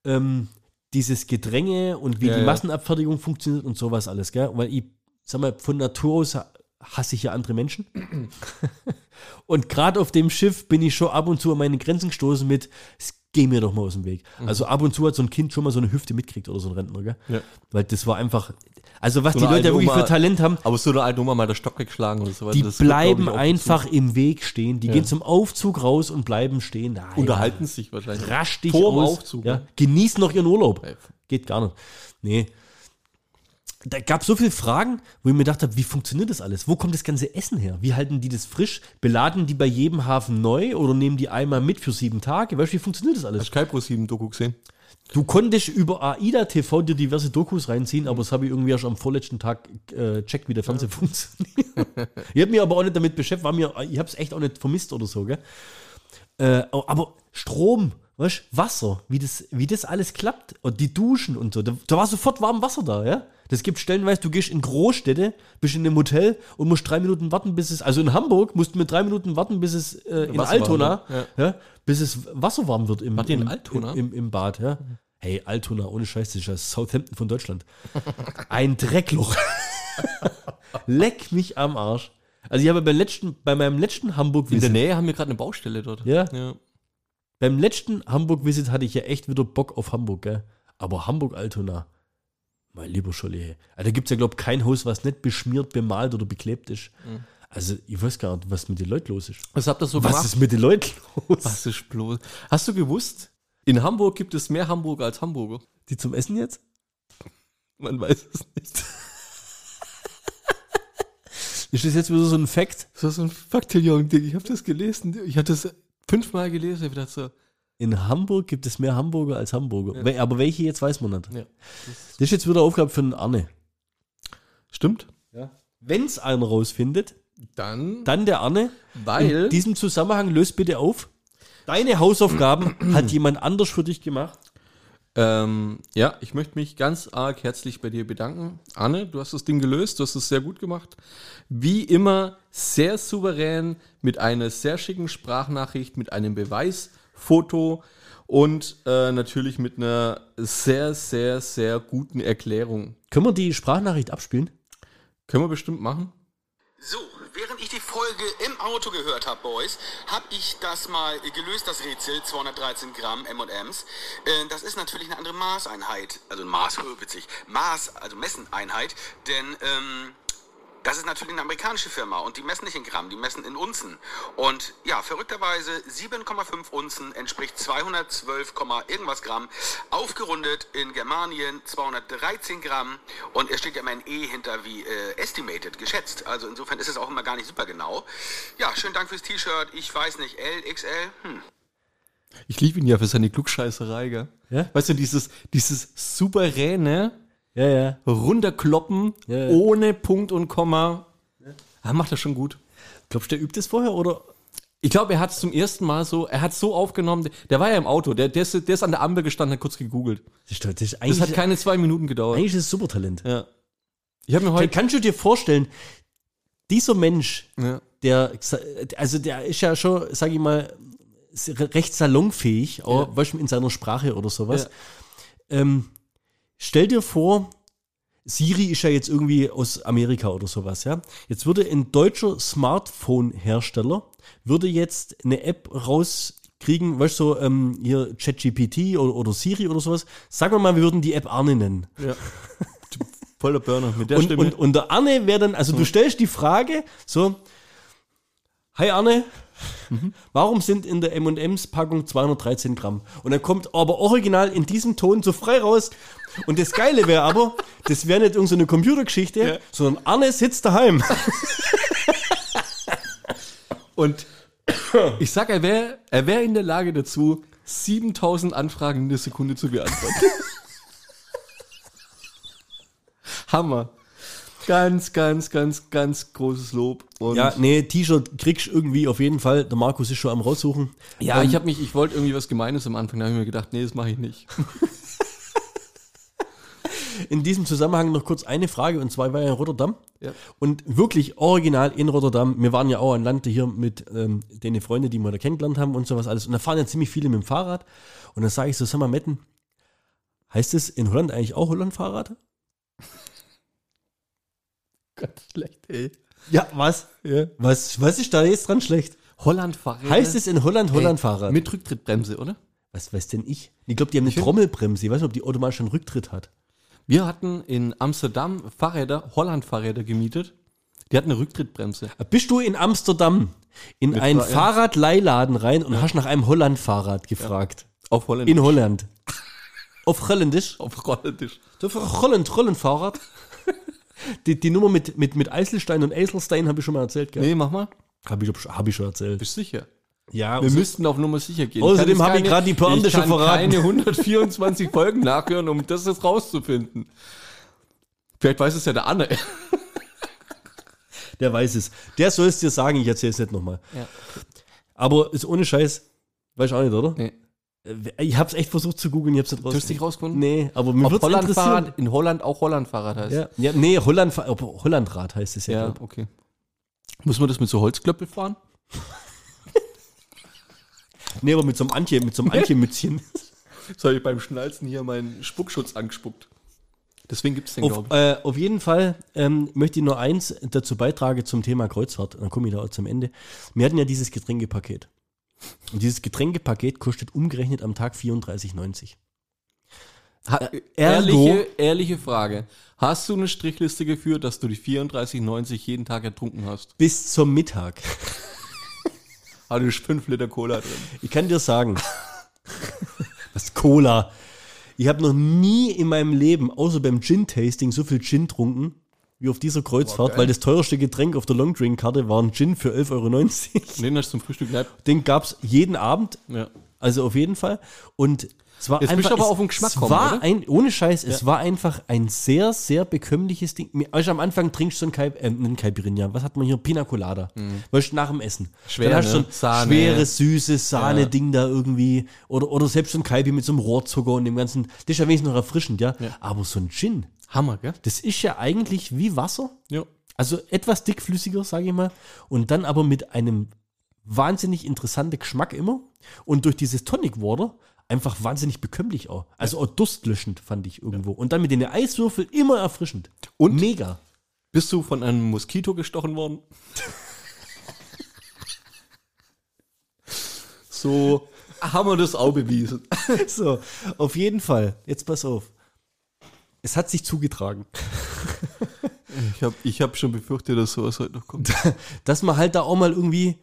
Speaker 2: ähm, dieses Gedränge und wie
Speaker 1: Ja,
Speaker 2: die
Speaker 1: ja.
Speaker 2: Massenabfertigung funktioniert und sowas alles, gell? Weil ich, sag mal, von Natur aus hasse ich ja andere Menschen. und gerade auf dem Schiff bin ich schon ab und zu an meine Grenzen gestoßen mit, "Es geh mir doch mal aus dem Weg. Also ab und zu hat so ein Kind schon mal so eine Hüfte mitkriegt oder so ein Rentner, gell?
Speaker 1: Ja.
Speaker 2: Weil das war einfach, also was
Speaker 1: So
Speaker 2: die Leute wirklich
Speaker 1: Oma-
Speaker 2: für Talent haben,
Speaker 1: Aber so eine alte Oma mal der Stock weggeschlagen oder so.
Speaker 2: die
Speaker 1: wird,
Speaker 2: bleiben
Speaker 1: glaub ich,
Speaker 2: einfach im Weg stehen. Die
Speaker 1: Ja.
Speaker 2: gehen zum Aufzug raus und bleiben stehen. Nein.
Speaker 1: Unterhalten sich wahrscheinlich.
Speaker 2: rasch dich
Speaker 1: Vor dem
Speaker 2: aus.
Speaker 1: Aufzug,
Speaker 2: Ja,
Speaker 1: ne?
Speaker 2: genießen noch ihren Urlaub. Geht gar nicht. Nee. Da gab so viele Fragen, wo ich mir gedacht habe, wie funktioniert das alles? Wo kommt das ganze Essen her? Wie halten die das frisch? Beladen die bei jedem Hafen neu oder nehmen die einmal mit für sieben Tage? Weißt du, wie funktioniert das alles?
Speaker 1: Hast du kein Pro 7 Doku gesehen?
Speaker 2: Du konntest über AIDA TV dir diverse Dokus reinziehen, aber das habe ich irgendwie erst am vorletzten Tag äh, checkt, wie der Fernseher funktioniert. ich habe mich aber auch nicht damit beschäftigt, war mir, ich habe es echt auch nicht vermisst oder so, gell? Äh, aber Strom, weißt, Wasser, wie das, wie das alles klappt und die Duschen und so, da, da war sofort warm Wasser da, ja? Das gibt stellenweise, du gehst in Großstädte, bist in einem Hotel und musst drei Minuten warten, bis es, also in Hamburg musst du mit drei Minuten warten, bis es äh, in
Speaker 1: Wasser
Speaker 2: Altona,
Speaker 1: wird,
Speaker 2: ja. bis es Wasser warm wird im,
Speaker 1: in
Speaker 2: im,
Speaker 1: Altona?
Speaker 2: im, im, Bad, ja. Hey, Altona, ohne Scheiß, das ist ja Southampton von Deutschland. Ein Dreckloch. Leck mich am Arsch. Also ich habe beim letzten, bei meinem letzten
Speaker 1: In der
Speaker 2: Hamburg-Visit,
Speaker 1: Nähe haben wir gerade eine Baustelle dort.
Speaker 2: Ja.
Speaker 1: ja.
Speaker 2: beim letzten Hamburg-Visit hatte ich ja echt wieder Bock auf Hamburg, gell? Aber Hamburg-Altona, mein lieber Scholli, also da gibt es ja, glaube ich, kein Haus, was nicht beschmiert, bemalt oder beklebt ist. Also ich weiß gar nicht, was mit den Leuten los ist.
Speaker 1: Was habt ihr so
Speaker 2: Was
Speaker 1: gemacht?
Speaker 2: ist mit den Leuten los?
Speaker 1: Was ist bloß? Hast du gewusst, in Hamburg gibt es mehr Hamburger als Hamburger?
Speaker 2: Die zum Essen jetzt?
Speaker 1: Man weiß es nicht.
Speaker 2: Ist das jetzt wieder so ein Fact?
Speaker 1: Das war so ein Fakteljong-Ding. Ich habe das gelesen. Ich habe das fünfmal gelesen. Ich gedacht so,
Speaker 2: In Hamburg gibt es mehr Hamburger als Hamburger. We- Aber welche jetzt weiß man nicht.
Speaker 1: ja.
Speaker 2: Das ist jetzt wieder Aufgabe für den Arne.
Speaker 1: Stimmt.
Speaker 2: Wenn es einer rausfindet,
Speaker 1: Dann,
Speaker 2: dann der Arne.
Speaker 1: weil
Speaker 2: In diesem Zusammenhang löst bitte auf. Deine Hausaufgaben hat jemand anders für dich gemacht.
Speaker 1: Ähm, ja, ich möchte mich ganz arg herzlich bei dir bedanken. Anne, du hast das Ding gelöst, du hast es sehr gut gemacht. Wie immer sehr souverän mit einer sehr schicken Sprachnachricht, mit einem Beweisfoto und äh, natürlich mit einer sehr, sehr, sehr guten Erklärung.
Speaker 2: Können wir die Sprachnachricht abspielen?
Speaker 1: Können wir bestimmt machen?
Speaker 4: So, während ich die Folge im Auto gehört habe, Boys, habe ich das mal gelöst, das Rätsel, 213 Gramm M&M's. Äh, das ist natürlich eine andere Maßeinheit, also ein Maß, witzig, Maß, also Messeneinheit, denn ähm, das ist natürlich eine amerikanische Firma und die messen nicht in Gramm, die messen in Unzen. Und ja, verrückterweise 7,5 Unzen entspricht 212, irgendwas Gramm. Aufgerundet in Germanien 213 Gramm und es steht ja immer ein E hinter wie äh, estimated, geschätzt. Also insofern ist es auch immer gar nicht super genau. Ja, schönen Dank fürs T-Shirt. Ich weiß nicht, L, XL, hm.
Speaker 1: Ich liebe ihn ja für seine Klugscheißerei, gell?
Speaker 2: Ja?
Speaker 1: Weißt du, dieses, dieses souveräne
Speaker 2: Ja, ja.
Speaker 1: Runterkloppen
Speaker 2: Ja, ja.
Speaker 1: ohne Punkt und Komma. Er macht das schon gut.
Speaker 2: Glaubst du, der übt das vorher oder?
Speaker 1: Ich glaube, er hat es zum ersten Mal so, er hat so aufgenommen, der war ja im Auto, der, der, ist, der ist an der Ampel gestanden, hat kurz gegoogelt.
Speaker 2: Das ist, das ist
Speaker 1: Das hat keine zwei Minuten gedauert.
Speaker 2: eigentlich ist es Supertalent.
Speaker 1: Ja. Ich habe mir
Speaker 2: Kann,
Speaker 1: heute.
Speaker 2: kannst du dir vorstellen, dieser Mensch
Speaker 1: Ja.
Speaker 2: der, also der ist ja schon, sag ich mal, recht salonfähig, auch
Speaker 1: Ja.
Speaker 2: in seiner Sprache oder sowas. Ähm, stell dir vor, Siri ist ja jetzt irgendwie aus Amerika oder sowas, ja. Jetzt würde ein deutscher Smartphone-Hersteller würde jetzt eine App rauskriegen, weißt du, so, ähm, hier ChatGPT oder, oder Siri oder sowas. Sagen wir mal, wir würden die App Arne nennen.
Speaker 1: Ja. Voller Burner mit der
Speaker 2: Und,
Speaker 1: Stimme.
Speaker 2: und, und der Arne wäre dann, also du stellst die Frage, so, hi Arne, warum sind in der M&M's Packung 213 Gramm? Und dann kommt aber original in diesem Ton so frei raus. Und das Geile wäre aber, das wäre nicht irgendeine Computergeschichte,
Speaker 1: Ja.
Speaker 2: sondern Arne sitzt daheim.
Speaker 1: Und ich sag, er wäre er wär in der Lage dazu, 7000 Anfragen in der Sekunde zu beantworten. Hammer. Ganz, ganz, ganz, ganz großes Lob. Und
Speaker 2: Ja, nee, T-Shirt kriegst du irgendwie auf jeden Fall. Der Markus ist schon am raussuchen.
Speaker 1: ja ich habe mich, ich wollte irgendwie was Gemeines am Anfang, da habe ich mir gedacht, nee, das mache ich nicht.
Speaker 2: In diesem Zusammenhang noch kurz eine Frage, und zwar ich war ja in Rotterdam.
Speaker 1: Ja.
Speaker 2: Und wirklich original in Rotterdam. Wir waren ja auch an Land hier mit ähm, den Freunden, die wir da kennengelernt haben und sowas alles. Und da fahren ja ziemlich viele mit dem Fahrrad. Und dann sage ich so, sag mal, Metten, heißt es in Holland eigentlich auch Holland-Fahrrad?
Speaker 1: Ganz schlecht, ey.
Speaker 2: Ja, was?
Speaker 1: Ja.
Speaker 2: Was, was ist da jetzt dran schlecht?
Speaker 1: Holland Fahrräder.
Speaker 2: Heißt es in Holland Holland-Fahrrad?
Speaker 1: Mit Rücktrittbremse, oder?
Speaker 2: Was weiß denn ich? Ich glaube, die haben eine Trommelbremse. Ich weiß nicht, ob die automatisch einen Rücktritt hat.
Speaker 1: Wir hatten in Amsterdam Fahrräder, Holland-Fahrräder gemietet. Die hatten eine Rücktrittbremse.
Speaker 2: Bist du in Amsterdam in
Speaker 1: Mit
Speaker 2: einen
Speaker 1: Fra- ja.
Speaker 2: Fahrradleihladen rein und hast nach einem Holland-Fahrrad gefragt?
Speaker 1: Auf Holland.
Speaker 2: In Holland. Auf Holländisch?
Speaker 1: auf Holländisch.
Speaker 2: Das war Holland, Rollenfahrrad. Die, die Nummer mit, mit, mit Eiselstein und Eiselstein habe ich schon mal erzählt, gell?
Speaker 1: Nee, mach mal.
Speaker 2: Habe ich, hab ich schon erzählt.
Speaker 1: Bist sicher?
Speaker 2: Ja,
Speaker 1: Wir müssten auf Nummer sicher gehen.
Speaker 2: Außerdem
Speaker 1: Ich kann
Speaker 2: hab ich grad die Pointe
Speaker 1: ich
Speaker 2: schon
Speaker 1: kann
Speaker 2: verraten.
Speaker 1: keine 124 Folgen nachhören, um das jetzt rauszufinden. Vielleicht weiß es ja der Anne.
Speaker 2: der weiß es. Der soll es dir sagen, ich erzähle es nicht nochmal.
Speaker 1: Ja.
Speaker 2: Aber ist ohne Scheiß, weiß ich auch nicht, oder?
Speaker 1: Nee.
Speaker 2: Äh, Ich habe es echt versucht zu googeln, ich habe es nicht
Speaker 1: Du hast dich rausgefunden?
Speaker 2: Nee, aber mir es interessieren.
Speaker 1: Holland-Fahrrad in Holland auch Holland-Fahrrad heißt.
Speaker 2: Ja, ja, nee, Holland, Hollandrad heißt es ja.
Speaker 1: ja okay. Muss man das mit so Holzklöppel fahren?
Speaker 2: Nee, aber mit so einem Antje, mit so einem Antje-Mützchen.
Speaker 1: Das habe ich beim Schnalzen hier meinen Spuckschutz angespuckt. Deswegen gibt es den,
Speaker 2: Auf,
Speaker 1: glaube
Speaker 2: äh, auf jeden Fall ähm, möchte ich nur eins dazu beitragen zum Thema Kreuzfahrt. Dann komme ich da auch zum Ende. Wir hatten ja dieses Getränkepaket. Und dieses Getränkepaket kostet umgerechnet am Tag 34,90.
Speaker 1: ich. Ha
Speaker 2: ergo-
Speaker 1: ehrliche, ehrliche Frage. Hast du eine Strichliste geführt, dass du die 34,90 jeden Tag ertrunken hast?
Speaker 2: Bis zum Mittag.
Speaker 1: Hatte ich 5 Liter Cola drin.
Speaker 2: Ich kann dir sagen, was Cola. Ich habe noch nie in meinem Leben, außer beim Gin-Tasting, so viel Gin trunken wie auf dieser Kreuzfahrt, weil das teuerste Getränk auf der Longdrink-Karte war ein Gin für 11,90 Euro.
Speaker 1: Den hast du zum Frühstück nicht.
Speaker 2: Den gab es jeden Abend,
Speaker 1: Ja.
Speaker 2: also auf jeden Fall. Und es war
Speaker 1: Jetzt
Speaker 2: einfach,
Speaker 1: bist du aber
Speaker 2: es,
Speaker 1: auf den Geschmack
Speaker 2: es
Speaker 1: kommen,
Speaker 2: war
Speaker 1: oder?
Speaker 2: ein, ohne Scheiß, es war einfach ein sehr, sehr bekömmliches Ding. Du, am Anfang trinkst du so ein Kai, äh, ein Caipirinha. Was hat man hier? Pina Colada. Weißt du, nach dem Essen.
Speaker 1: Mhm. Schwer,
Speaker 2: Dann hast du so
Speaker 1: ne?
Speaker 2: ein
Speaker 1: Sahne.
Speaker 2: schweres, süßes Sahne-Ding da irgendwie. Oder, oder selbst so ein Kaipi mit so einem Rohrzucker und dem ganzen. Das ist ja wenigstens noch erfrischend, ja? Aber so ein Gin,
Speaker 1: Hammer, gell?
Speaker 2: das ist ja eigentlich wie Wasser.
Speaker 1: Ja.
Speaker 2: Also etwas dickflüssiger, sage ich mal. Und dann aber mit einem wahnsinnig interessanten Geschmack immer. Und durch dieses Tonic Water einfach wahnsinnig bekömmlich auch. Also auch durstlöschend fand ich irgendwo. Und dann mit den Eiswürfeln immer erfrischend.
Speaker 1: Und?
Speaker 2: Mega.
Speaker 1: Bist du von einem Moskito gestochen worden? so haben wir das auch bewiesen.
Speaker 2: So, auf jeden Fall. Jetzt pass auf. Es hat sich zugetragen,
Speaker 1: Ich habe ich hab schon befürchtet, dass sowas heute noch kommt.
Speaker 2: dass man halt da auch mal irgendwie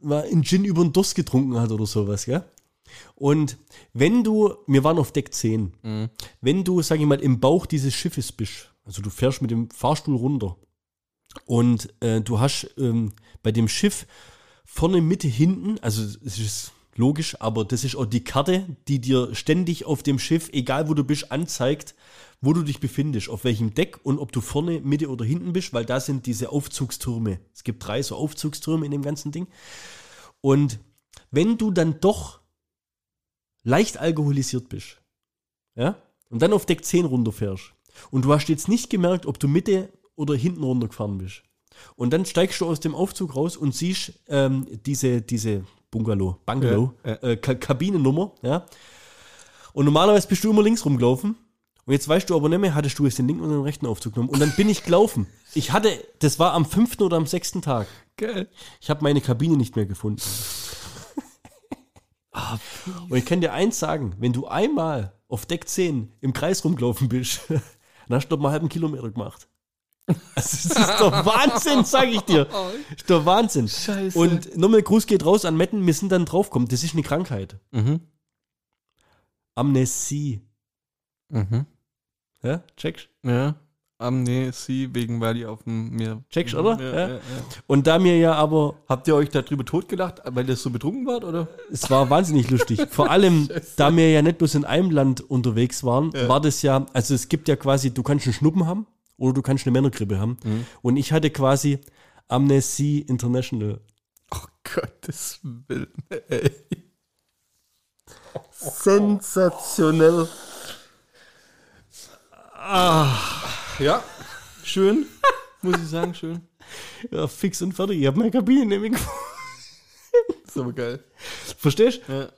Speaker 2: mal einen Gin über den Durst getrunken hat oder sowas, gell? Und wenn du, wir waren auf Deck 10, wenn du, sag ich mal, im Bauch dieses Schiffes bist, also du fährst mit dem Fahrstuhl runter und äh, du hast ähm, bei dem Schiff vorne, Mitte, hinten, also es ist logisch, aber das ist auch die Karte, die dir ständig auf dem Schiff, egal wo du bist, anzeigt, wo du dich befindest, auf welchem Deck und ob du vorne, Mitte oder hinten bist, weil da sind diese Aufzugstürme. Es gibt drei so Aufzugstürme in dem ganzen Ding. Und wenn du dann doch leicht alkoholisiert bist, ja, und dann auf Deck 10 runterfährst und du hast jetzt nicht gemerkt, ob du Mitte oder hinten runtergefahren bist, Und dann steigst du aus dem Aufzug raus und siehst ähm, diese, diese Bungalow, Bungalow,
Speaker 1: Ja,
Speaker 2: Äh, Ka Kabinennummer, ja. Und normalerweise bist du immer links rumgelaufen. Und jetzt weißt du aber nicht mehr, hattest du jetzt den linken oder den rechten Aufzug genommen. Und dann bin ich gelaufen. Ich hatte, das war am fünften oder am sechsten Tag.
Speaker 1: Geil.
Speaker 2: Ich habe meine Kabine nicht mehr gefunden. Und ich kann dir eins sagen, wenn du einmal auf Deck 10 im Kreis rumgelaufen bist, dann hast du doch mal einen halben Kilometer gemacht. Also, das ist doch Wahnsinn, sag ich dir. Das ist doch Wahnsinn.
Speaker 1: Scheiße.
Speaker 2: Und nochmal Gruß geht raus an Metten, wir sind dann draufgekommen. Das ist eine Krankheit.
Speaker 1: Mhm.
Speaker 2: Amnesie.
Speaker 1: Mhm.
Speaker 2: Ja, checkst?
Speaker 1: Ja. Amnesie, wegen weil die auf dem Meer.
Speaker 2: Checkst, oder?
Speaker 1: Ja,
Speaker 2: Ja.
Speaker 1: ja, ja.
Speaker 2: Und da mir ja aber
Speaker 1: Habt ihr euch darüber totgelacht, weil das so betrunken wart, oder?
Speaker 2: Es war wahnsinnig lustig. Vor allem, da wir ja nicht bloß in einem Land unterwegs waren, war das ja, also es gibt ja quasi, du kannst einen Schnuppen haben oder du kannst eine Männergrippe haben. Und ich hatte quasi Amnesie International.
Speaker 1: Oh Gottes Willen. Ey.
Speaker 2: Sensationell.
Speaker 1: Ja, schön. Muss ich sagen, schön.
Speaker 2: Ja, fix und fertig. Ich habe meine Kabine nämlich gefunden.
Speaker 1: Das ist aber geil.
Speaker 2: Verstehst
Speaker 1: Ja,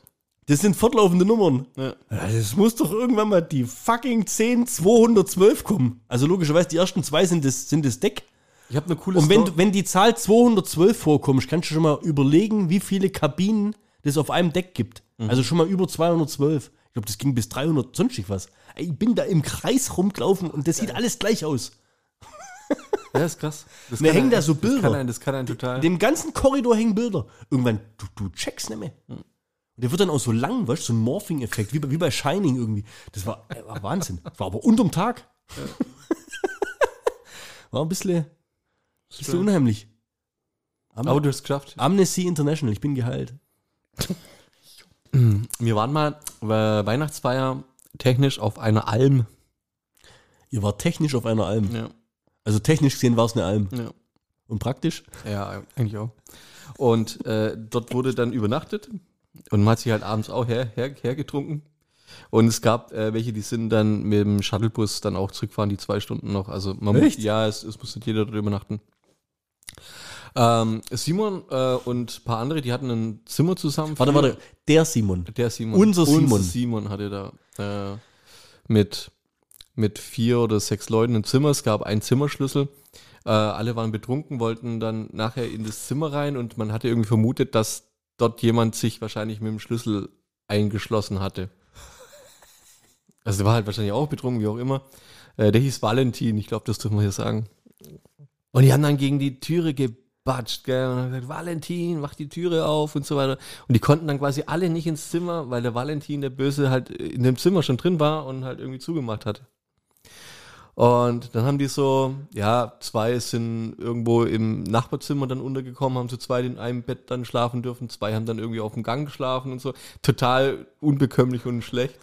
Speaker 2: Das sind fortlaufende Nummern.
Speaker 1: ja.
Speaker 2: Das muss doch irgendwann mal die fucking 10212 kommen. Also logischerweise, die ersten zwei sind das, sind das Deck.
Speaker 1: Ich habe eine coole
Speaker 2: Und wenn,
Speaker 1: Story.
Speaker 2: du- wenn die Zahl 212 vorkommt, kannst du schon mal überlegen, wie viele Kabinen das auf einem Deck gibt. Also schon mal über 212. Ich glaube, das ging bis 300, sonstig was. Ich bin da im Kreis rumgelaufen und das sieht alles gleich aus.
Speaker 1: Ja, ist krass. Das
Speaker 2: Mir
Speaker 1: kann
Speaker 2: hängen da so
Speaker 1: Das
Speaker 2: Bilder.
Speaker 1: kann ein, das kann ein total.
Speaker 2: Dem ganzen Korridor hängen Bilder. Irgendwann, du, du checkst nicht mehr. Und der wird dann auch so lang, weißt du, so ein Morphing-Effekt, wie, bei- wie bei Shining irgendwie. Das war, war Wahnsinn. War aber unterm Tag. war ein bisschen, bisschen unheimlich. Am
Speaker 1: aber du hast es geschafft.
Speaker 2: Amnesty International, ich bin geheilt.
Speaker 1: Wir waren mal äh, Weihnachtsfeier technisch auf einer Alm.
Speaker 2: Ihr wart technisch auf einer Alm.
Speaker 1: Ja,
Speaker 2: Also technisch gesehen war es eine Alm.
Speaker 1: ja.
Speaker 2: Und praktisch?
Speaker 1: Ja, eigentlich auch. Und äh, dort wurde dann übernachtet und man hat sich halt abends auch her, her, hergetrunken. Und es gab äh, welche, die sind dann mit dem Shuttlebus dann auch zurückfahren, die zwei Stunden noch. Also man
Speaker 2: Echt?
Speaker 1: muss, ja, es, es muss nicht jeder dort übernachten. Ähm, Simon äh, und ein paar andere, die hatten ein Zimmer zusammen.
Speaker 2: Warte, warte. Der Simon.
Speaker 1: Der Simon.
Speaker 2: Unser Simon.
Speaker 1: Unser Simon hatte da äh, mit, mit vier oder sechs Leuten ein Zimmer. Es gab einen Zimmerschlüssel. Äh, alle waren betrunken, wollten dann nachher in das Zimmer rein und man hatte irgendwie vermutet, dass dort jemand sich wahrscheinlich mit dem Schlüssel eingeschlossen hatte. Also der war halt wahrscheinlich auch betrunken, wie auch immer. Äh, der hieß Valentin, ich glaube, das dürfen wir hier sagen. Und die haben dann gegen die Türe gebatscht, gell, und haben gesagt, Valentin, mach die Türe auf und so weiter. Und die konnten dann quasi alle nicht ins Zimmer, weil der Valentin, der Böse, halt in dem Zimmer schon drin war und halt irgendwie zugemacht hat. Und dann haben die so, ja, zwei sind irgendwo im Nachbarzimmer dann untergekommen, haben zu zweit in einem Bett dann schlafen dürfen, zwei haben dann irgendwie auf dem Gang geschlafen und so. Total unbekömmlich und schlecht.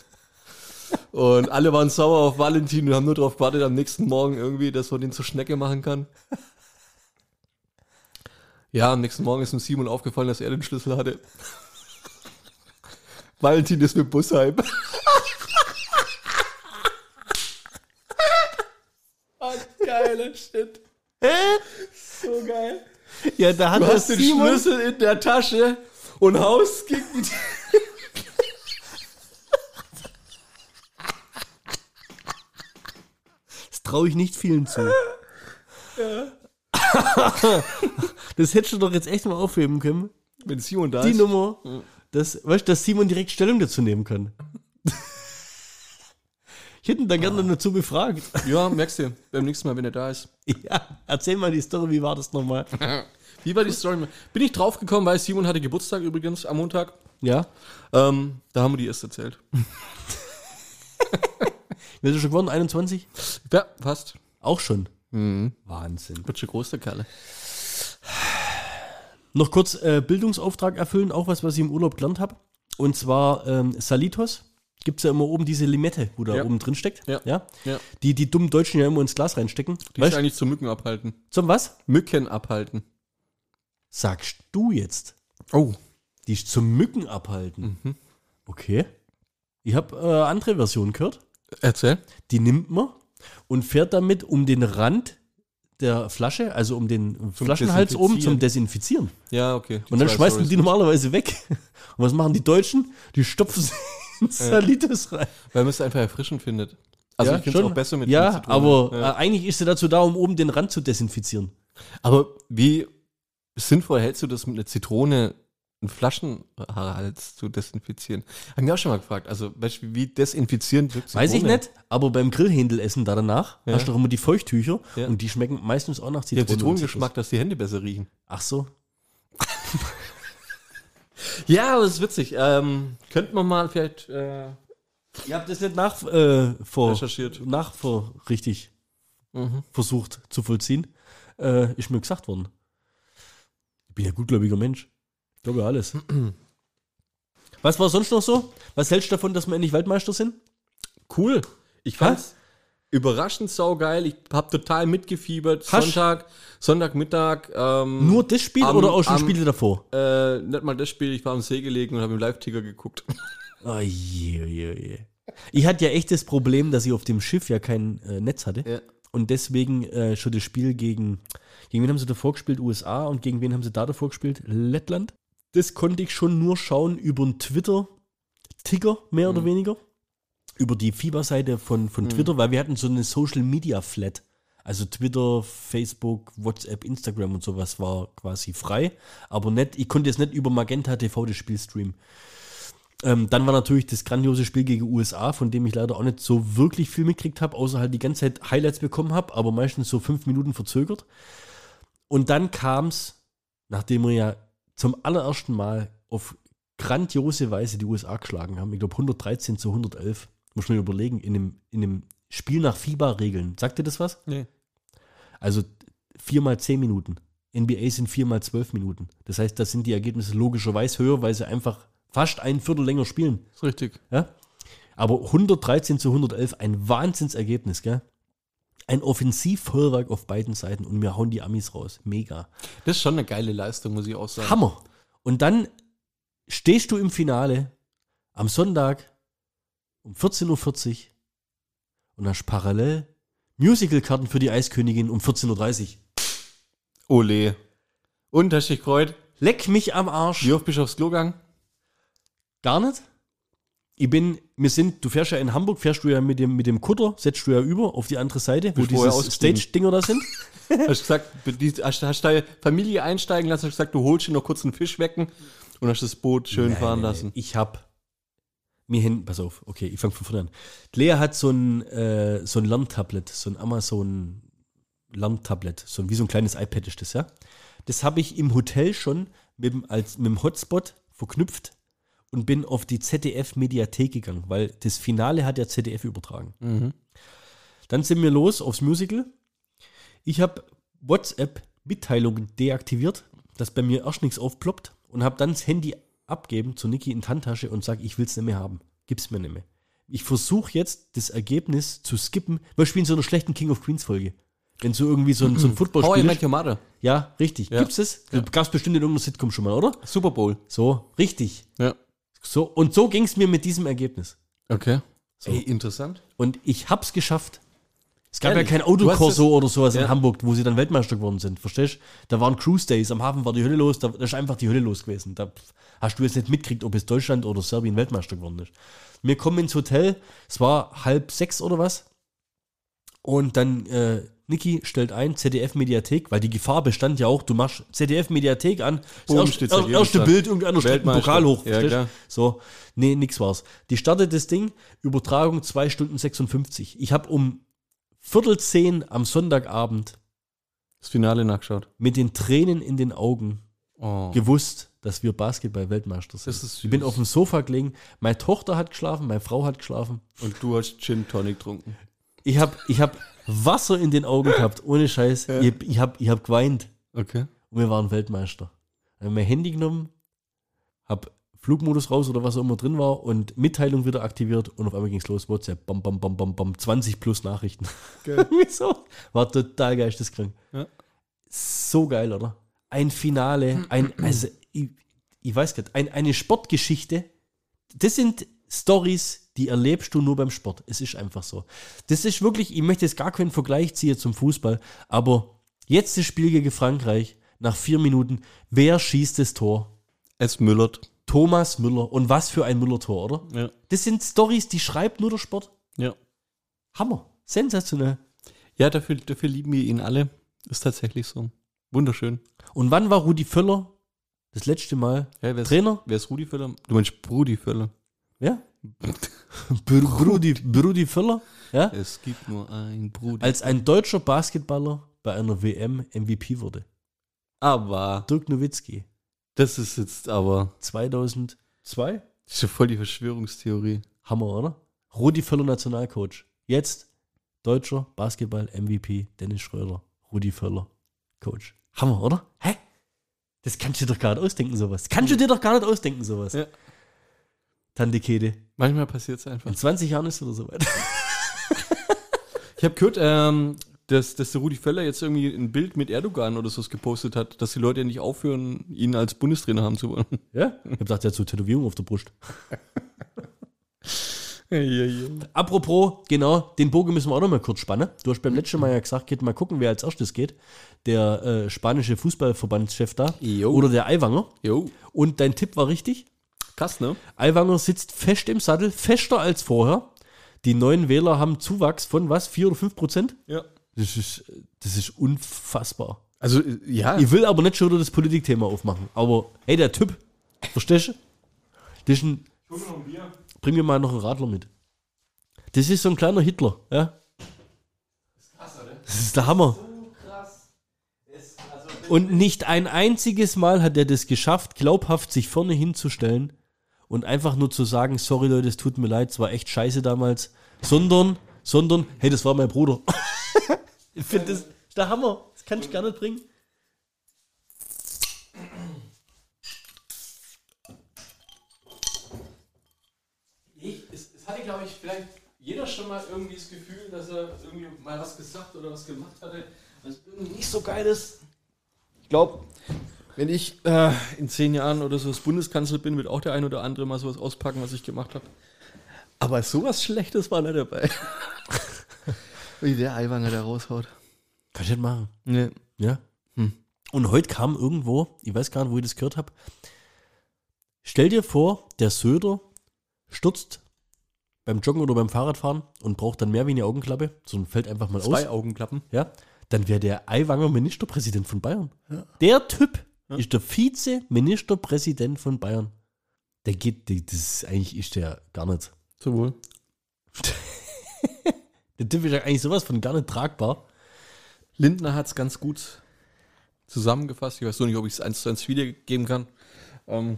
Speaker 1: Und alle waren sauer auf Valentin und haben nur darauf gewartet, am nächsten Morgen irgendwie, dass man den zur Schnecke machen kann. Ja, am nächsten Morgen ist dem Simon aufgefallen, dass er den Schlüssel hatte. Valentin ist mit Bus heim. oh, geiler Shit. So geil.
Speaker 2: Ja, da hat
Speaker 1: Du hast den
Speaker 2: Simon.
Speaker 1: Schlüssel in der Tasche und haust gegen die
Speaker 2: Das traue ich nicht vielen zu. das hättest du doch jetzt echt mal aufheben können.
Speaker 1: Wenn Simon da
Speaker 2: Die
Speaker 1: ist.
Speaker 2: Nummer, dass, weißt, dass Simon direkt Stellung dazu nehmen kann. ich hätte ihn dann gerne dazu befragt.
Speaker 1: Ja, merkst du, beim nächsten Mal, wenn er da ist.
Speaker 2: Ja, erzähl mal die Story, wie war das nochmal?
Speaker 1: Wie war die Story? Bin ich draufgekommen, weil Simon hatte Geburtstag übrigens am Montag.
Speaker 2: Ja?
Speaker 1: Ähm, da haben wir die erst erzählt.
Speaker 2: Wird er schon geworden? 21?
Speaker 1: Ja, fast.
Speaker 2: Auch schon. Wahnsinn.
Speaker 1: Wird schon groß, der Kerle.
Speaker 2: Noch kurz äh, Bildungsauftrag erfüllen, auch was, was ich im Urlaub gelernt habe. Und zwar ähm, Salitos. Gibt es ja immer oben diese Limette, wo da
Speaker 1: Ja.
Speaker 2: oben drin steckt.
Speaker 1: Ja.
Speaker 2: ja?
Speaker 1: Ja.
Speaker 2: Die die dummen Deutschen ja immer ins Glas reinstecken.
Speaker 1: Die
Speaker 2: Weißt
Speaker 1: ist eigentlich zum Mücken abhalten.
Speaker 2: zum was?
Speaker 1: Mücken abhalten.
Speaker 2: Sagst du jetzt?
Speaker 1: Oh.
Speaker 2: Die ist zum Mücken abhalten. Okay. Ich habe äh, andere Versionen gehört.
Speaker 1: Erzähl.
Speaker 2: Die nimmt man und fährt damit um den Rand der Flasche, also um den Flaschenhals oben zum Desinfizieren.
Speaker 1: Ja, okay.
Speaker 2: Und dann
Speaker 1: zwei
Speaker 2: schmeißen
Speaker 1: Storys.
Speaker 2: die normalerweise weg. Und was machen die Deutschen? Die stopfen sie in Salitas rein.
Speaker 1: Weil man es einfach erfrischend findet. Also ich finde es auch besser mit
Speaker 2: Ja, aber
Speaker 1: Ja.
Speaker 2: Äh, eigentlich ist sie dazu da, um oben den Rand zu desinfizieren.
Speaker 1: Aber wie sinnvoll hältst du das mit einer Zitrone, einen Flaschenhals zu desinfizieren? Haben wir auch schon mal gefragt. Also, wie desinfizierend wirkt
Speaker 2: Weiß ich nicht, aber beim Grillhändelessen da danach
Speaker 1: Ja.
Speaker 2: hast du doch immer die Feuchttücher
Speaker 1: Ja.
Speaker 2: und die schmecken meistens auch nach
Speaker 1: Die
Speaker 2: Zitrone.
Speaker 1: haben
Speaker 2: und
Speaker 1: Zitronengeschmack, dass die Hände besser riechen.
Speaker 2: Ach so.
Speaker 1: Ja, aber das ist witzig. Ähm, könnten wir mal vielleicht äh,
Speaker 2: Ihr habt das nicht nach, äh, vor,
Speaker 1: recherchiert.
Speaker 2: nach vor richtig
Speaker 1: Mhm.
Speaker 2: versucht zu vollziehen. Äh, ist mir gesagt worden. Ich bin ja gutgläubiger Mensch. Ja alles. Was war sonst noch so? Was hältst du davon, dass wir endlich Weltmeister sind?
Speaker 1: Cool. Ich fand's überraschend saugeil. Ich habe total mitgefiebert.
Speaker 2: Hast-
Speaker 1: Sonntag, Sonntagmittag. Ähm,
Speaker 2: Nur das Spiel
Speaker 1: am-
Speaker 2: oder auch schon
Speaker 1: am-
Speaker 2: Spiele davor?
Speaker 1: Äh, nicht mal das Spiel. Ich war am See gelegen und habe im Live-Ticker geguckt.
Speaker 2: Oh, je, je, je. Ich hatte ja echt das Problem, dass ich auf dem Schiff ja kein äh, Netz hatte.
Speaker 1: Ja.
Speaker 2: Und deswegen äh, schon das Spiel gegen, gegen wen haben sie davor gespielt? USA. Und gegen wen haben sie da davor gespielt? Lettland. Das konnte ich schon nur schauen über einen Twitter-Ticker, mehr oder weniger. Über die Fieberseite von, von Twitter, weil wir hatten so eine Social-Media-Flat. Also Twitter, Facebook, WhatsApp, Instagram und sowas war quasi frei. Aber nicht, ich konnte jetzt nicht über Magenta TV das Spiel streamen. Ähm, dann war natürlich das grandiose Spiel gegen USA, von dem ich leider auch nicht so wirklich viel mitgekriegt habe, außer halt die ganze Zeit Highlights bekommen habe, aber meistens so fünf Minuten verzögert. Und dann kam es, nachdem wir ja zum allerersten Mal auf grandiose Weise die USA geschlagen haben, ich glaube 113 zu 111, muss man überlegen, in einem, in einem Spiel nach FIBA-Regeln. Sagt ihr das was?
Speaker 1: Nee.
Speaker 2: Also viermal zehn Minuten. NBA sind viermal zwölf Minuten. Das heißt, da sind die Ergebnisse logischerweise höher, weil sie einfach fast ein Viertel länger spielen.
Speaker 1: Ist richtig.
Speaker 2: Ja? Aber 113 zu 111, ein Wahnsinnsergebnis, gell? Ein Offensivfeuerwerk auf beiden Seiten und wir hauen die Amis raus. Mega.
Speaker 1: Das ist schon eine geile Leistung, muss ich auch sagen.
Speaker 2: Hammer. Und dann stehst du im Finale am Sonntag um 14.40 Uhr und hast parallel Musicalkarten für die Eiskönigin um 14.30 Uhr.
Speaker 1: Ole. Und hast dich gefreut?
Speaker 2: Leck mich am Arsch.
Speaker 1: Wie oft bist du aufs Klo gegangen?
Speaker 2: Gar nicht. Ich bin, wir sind, du fährst ja in Hamburg, fährst du ja mit dem, mit dem Kutter, setzt du ja über auf die andere Seite, wo diese. Stage-Dinger da sind.
Speaker 1: Hast gesagt, hast, hast deine Familie einsteigen lassen, hast gesagt, du holst dir noch kurz einen Fisch wecken und hast das Boot schön fahren lassen.
Speaker 2: Ich hab mir hin, pass auf, okay, ich fange von vorne an. Lea hat so ein, äh, so ein Lerntablet, so ein Amazon Lerntablet, so ein, wie so ein kleines iPad ist das, ja. Das habe ich im Hotel schon mit, als, mit dem Hotspot verknüpft und bin auf die ZDF-Mediathek gegangen, weil das Finale hat ja ZDF übertragen. Dann sind wir los aufs Musical. Ich habe WhatsApp-Mitteilungen deaktiviert, dass bei mir erst nichts aufploppt und habe dann das Handy abgeben zu Niki in Handtasche und sage, ich will es nicht mehr haben. Gib's mir nicht mehr. Ich versuche jetzt das Ergebnis zu skippen, weil wir spielen so einer schlechten King of Queens Folge. Wenn so irgendwie so ein, so ein
Speaker 1: How I
Speaker 2: Footballspiel
Speaker 1: Met
Speaker 2: ist.
Speaker 1: Your Mother.
Speaker 2: Ja, richtig.
Speaker 1: Ja.
Speaker 2: Gibt's es? Du gab's bestimmt in irgendeiner Sitcom schon mal, oder?
Speaker 1: Super Bowl.
Speaker 2: So, richtig.
Speaker 1: Ja.
Speaker 2: So, und so ging es mir mit diesem Ergebnis.
Speaker 1: Okay. Ey, interessant.
Speaker 2: Und ich hab's geschafft. Es gab
Speaker 1: Ehrlich?
Speaker 2: ja kein Autokorso oder sowas in
Speaker 1: Ja.
Speaker 2: Hamburg, wo sie dann Weltmeister geworden sind. Verstehst du? Da waren Cruise Days, am Hafen war die Hölle los, da da ist einfach die Hölle los gewesen. Da hast du jetzt nicht mitgekriegt, ob es Deutschland oder Serbien Weltmeister geworden ist. Wir kommen ins Hotel, es war halb sechs oder was. Und dann, äh, Niki stellt ein, ZDF-Mediathek, weil die Gefahr bestand ja auch, du machst ZDF-Mediathek an,
Speaker 1: Boom,
Speaker 2: das erste,
Speaker 1: Ergebnis
Speaker 2: erste. Bild, irgendeiner streckt einen. Pokal hoch.
Speaker 1: Ja.
Speaker 2: So, nee, nix war's. Die startet das Ding, Übertragung 2 Stunden 56. Ich habe um Viertel zehn am Sonntagabend
Speaker 1: Das Finale nachgeschaut.
Speaker 2: mit den Tränen in den Augen
Speaker 1: Oh.
Speaker 2: gewusst, dass wir Basketball-Weltmeister sind. Ich bin auf dem Sofa gelegen, meine Tochter hat geschlafen, meine Frau hat geschlafen.
Speaker 1: Und du hast Gin Tonic getrunken.
Speaker 2: Ich habe ich hab Wasser in den Augen gehabt, ohne Scheiß. Ich, hab- ich habe ich hab geweint
Speaker 1: Okay.
Speaker 2: und wir waren Weltmeister. Habe mein Handy genommen, habe Flugmodus raus oder was auch immer drin war und Mitteilung wieder aktiviert und auf einmal ging's los. WhatsApp, bam, bam, bam, bam, bam, 20 plus Nachrichten. Wieso? War total geisteskrank.
Speaker 1: Ja.
Speaker 2: So geil, oder? Ein Finale, ein, also, ich, ich weiß gar nicht, ein, eine Sportgeschichte. Das sind Stories, die erlebst du nur beim Sport. Es ist einfach so. Das ist wirklich, ich möchte jetzt gar keinen Vergleich ziehen zum Fußball, aber Jetzt das Spiel gegen Frankreich. Nach vier Minuten. Wer schießt das Tor?
Speaker 1: Es müllert.
Speaker 2: Thomas Müller. Und was für ein Müller-Tor, oder?
Speaker 1: Ja.
Speaker 2: Das sind Stories, die schreibt nur der Sport.
Speaker 1: Ja.
Speaker 2: Hammer. Sensationell.
Speaker 1: Ja, dafür, dafür lieben wir ihn alle. Ist tatsächlich so. Wunderschön.
Speaker 2: Und wann war Rudi Völler das letzte Mal
Speaker 1: Ja, wer ist,
Speaker 2: Trainer?
Speaker 1: Wer ist Rudi Völler? Du meinst Brudi Völler.
Speaker 2: Ja? Br Brudi, Brudi Völler? Ja?
Speaker 1: Es gibt nur ein Brudi.
Speaker 2: Als ein deutscher Basketballer bei einer WM MVP wurde.
Speaker 1: aber
Speaker 2: Dirk Nowitzki.
Speaker 1: das ist jetzt aber.
Speaker 2: 2002?
Speaker 1: Das ist ja voll die Verschwörungstheorie.
Speaker 2: Hammer, oder? Rudi Völler Nationalcoach. Jetzt deutscher Basketball-MVP Dennis Schröder. Rudi Völler Coach. Hammer, oder? Hä? Das kannst du dir doch gar nicht ausdenken, sowas. Kannst du dir doch gar nicht ausdenken, sowas.
Speaker 1: Ja.
Speaker 2: Tante Kede.
Speaker 1: Manchmal passiert es einfach.
Speaker 2: In 20 Jahren ist es wieder soweit.
Speaker 1: Ich habe gehört, ähm, dass, dass der Rudi Völler jetzt irgendwie ein Bild mit Erdogan oder so gepostet hat, dass die Leute ja nicht aufhören, ihn als Bundestrainer haben zu wollen.
Speaker 2: ja? Ich hab gedacht, der hat so Tätowierung auf der Brust. Apropos, genau, den Bogen müssen wir auch noch mal kurz spannen. Du hast beim letzten Mal ja gesagt, geht mal gucken, wer als erstes geht. Der äh, spanische Fußballverbandschef da.
Speaker 1: Jo.
Speaker 2: Oder der Aiwanger.
Speaker 1: Jo,
Speaker 2: Und dein Tipp war richtig.
Speaker 1: Krass, ne?
Speaker 2: Aiwanger sitzt fest im Sattel, fester als vorher. Die neuen Wähler haben Zuwachs von was? 4 oder 5 Prozent?
Speaker 1: Ja.
Speaker 2: Das ist, das ist unfassbar.
Speaker 1: Also, äh, ja.
Speaker 2: Ich will aber nicht schon wieder das Politikthema aufmachen. Aber hey, der Typ, verstehst du? Das ist ein, bring mir mal noch einen Radler mit. Das ist so ein kleiner Hitler, ja? Das ist der Hammer. Und nicht ein einziges Mal hat er das geschafft, glaubhaft sich vorne hinzustellen und einfach nur zu sagen, sorry Leute, es tut mir leid, es war echt scheiße damals, sondern, sondern, hey, das war mein Bruder. ich finde das der Hammer. Das kann ich gar nicht bringen.
Speaker 1: Ich, es, es hatte, glaube ich, vielleicht jeder schon mal irgendwie das Gefühl, dass er irgendwie mal was gesagt oder was gemacht hatte, was irgendwie nicht so geil ist. Ich glaube, wenn ich äh, in zehn Jahren oder so das Bundeskanzler bin, wird auch der ein oder andere mal sowas auspacken, was ich gemacht habe. Aber sowas Schlechtes war nicht dabei. Wie der Eiwanger da raushaut.
Speaker 2: Kann ich nicht machen.
Speaker 1: Nee.
Speaker 2: Ja.
Speaker 1: Hm.
Speaker 2: Und heute kam irgendwo, ich weiß gar nicht, wo ich das gehört habe. Stell dir vor, der Söder stürzt beim Joggen oder beim Fahrradfahren und braucht dann mehr wie eine Augenklappe, sondern fällt einfach mal
Speaker 1: Zwei
Speaker 2: aus.
Speaker 1: Augenklappen.
Speaker 2: Ja, dann wäre der Aiwanger Ministerpräsident von Bayern. Der Typ ist der Vize-Ministerpräsident von Bayern. Der geht, der, das ist eigentlich ist der gar nicht.
Speaker 1: Sowohl.
Speaker 2: Der Typ ist ja eigentlich sowas von gar nicht tragbar.
Speaker 1: Lindner hat es ganz gut zusammengefasst. Ich weiß nur nicht, ob ich es eins zu eins wiedergeben kann. Ähm,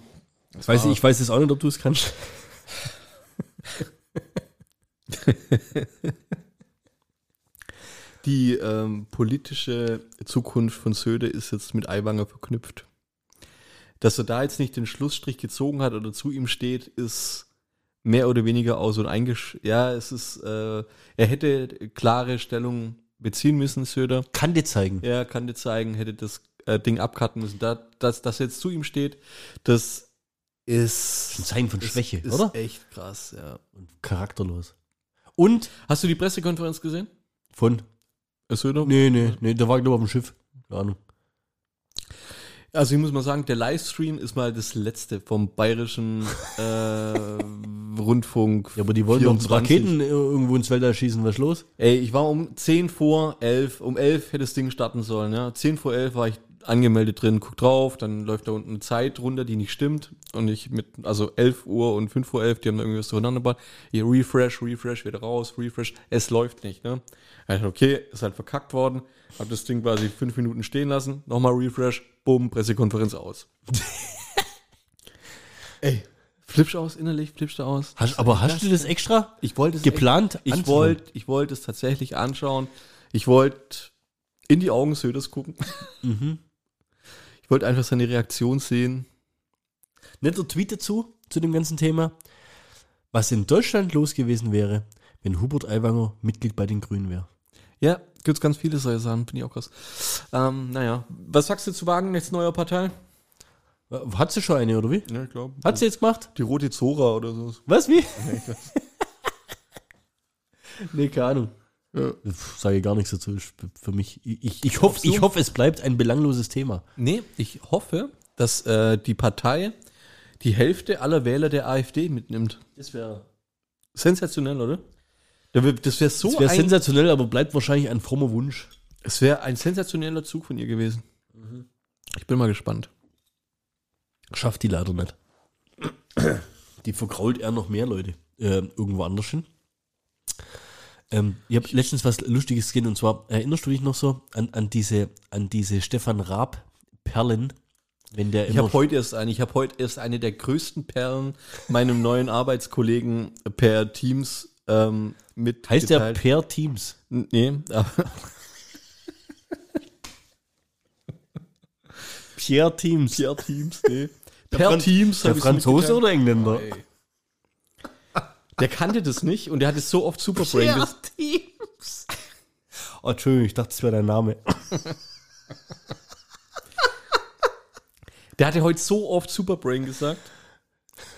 Speaker 2: Ich weiß, ich weiß jetzt auch nicht, ob du es kannst.
Speaker 1: Die ähm, politische Zukunft von Söder ist jetzt mit Aiwanger verknüpft. Dass er da jetzt nicht den Schlussstrich gezogen hat oder zu ihm steht, ist mehr oder weniger aus und eingesch... Ja, es ist... Äh, er hätte klare Stellung beziehen müssen, Söder.
Speaker 2: Kann dir zeigen.
Speaker 1: Er kann dir zeigen, hätte das äh, Ding abcutten müssen. Da, dass das jetzt zu ihm steht, das ist...
Speaker 2: Ein Zeichen von
Speaker 1: ist-
Speaker 2: Schwäche,
Speaker 1: ist
Speaker 2: oder?
Speaker 1: echt krass, ja.
Speaker 2: Und charakterlos. Und
Speaker 1: Hast du die Pressekonferenz gesehen?
Speaker 2: von.
Speaker 1: Söder?
Speaker 2: Nee, nee, nee, der war, glaube ich, auf dem Schiff. Keine Ahnung.
Speaker 1: Also ich muss mal sagen, der Livestream ist mal das letzte vom bayerischen äh, Rundfunk.
Speaker 2: Ja, aber die wollen doch
Speaker 1: 24.
Speaker 2: Raketen äh, irgendwo ins Weltall schießen. Was ist los?
Speaker 1: Ey, ich war um 10 vor 11, um 11 hätte das Ding starten sollen, ja. 10 vor 11 war ich angemeldet drin, guck drauf, dann läuft da unten eine Zeit runter, die nicht stimmt. Und ich mit, also 11 Uhr und 5 vor 11, die haben da irgendwie was durcheinander gebracht. Hier Refresh, Refresh, wieder raus, Refresh. Es läuft nicht, ne. Dachte, okay, ist halt verkackt worden. Hab das Ding quasi fünf Minuten stehen lassen, nochmal Refresh, bumm, Pressekonferenz aus. Ey, flippst aus innerlich, flippst du aus.
Speaker 2: Hast, aber hast du das extra
Speaker 1: Ich wollte es
Speaker 2: geplant?
Speaker 1: Ich wollte ich wollte es tatsächlich anschauen. Ich wollte in die Augen Söders gucken.
Speaker 2: Mhm.
Speaker 1: Ich wollte einfach seine Reaktion sehen.
Speaker 2: Netter Tweet dazu, zu dem ganzen Thema. Was in Deutschland los gewesen wäre, wenn Hubert Aiwanger Mitglied bei den Grünen wäre.
Speaker 1: Ja, gibt's ganz viele solche Sachen, finde ich auch krass. Ähm, naja, was sagst du zu Wagen, jetzt neuer Partei?
Speaker 2: Hat sie schon eine, oder wie?
Speaker 1: Ja, ich glaube.
Speaker 2: Hat sie jetzt gemacht?
Speaker 1: Die rote Zora oder so.
Speaker 2: Was, wie? nee, keine Ahnung. Sage ich gar nichts dazu. Für mich, ich, ich, ich hoffe, ich hoffe, es bleibt ein belangloses Thema.
Speaker 1: Nee, ich hoffe, dass äh, die Partei die Hälfte aller Wähler der AfD mitnimmt.
Speaker 2: Das wäre
Speaker 1: Sensationell, oder? Das wäre so
Speaker 2: das wär
Speaker 1: ein,
Speaker 2: sensationell, aber bleibt wahrscheinlich ein frommer Wunsch.
Speaker 1: es wäre ein sensationeller Zug von ihr gewesen. Ich bin mal gespannt.
Speaker 2: Schafft die leider nicht. Die verkrault eher noch mehr Leute äh, irgendwo anders hin. Ähm, ich habe letztens was Lustiges gesehen und zwar erinnerst du dich noch so an, an diese an diese Stefan Raab Perlen, wenn der
Speaker 1: Ich habe heute erst eine, ich habe heute erst eine der größten Perlen meinem neuen Arbeitskollegen per Teams ähm, mit
Speaker 2: heißt der Per Teams.
Speaker 1: Nee, aber
Speaker 2: Pierre Teams.
Speaker 1: per Teams, nee. Per Teams
Speaker 2: Der Franzose oder Engländer?
Speaker 1: Ey. Der kannte das nicht und der hat es so oft Superbrain gesagt.
Speaker 2: Teams. Oh, Entschuldigung, ich dachte, das wäre dein Name.
Speaker 1: Der hatte heute so oft Superbrain gesagt,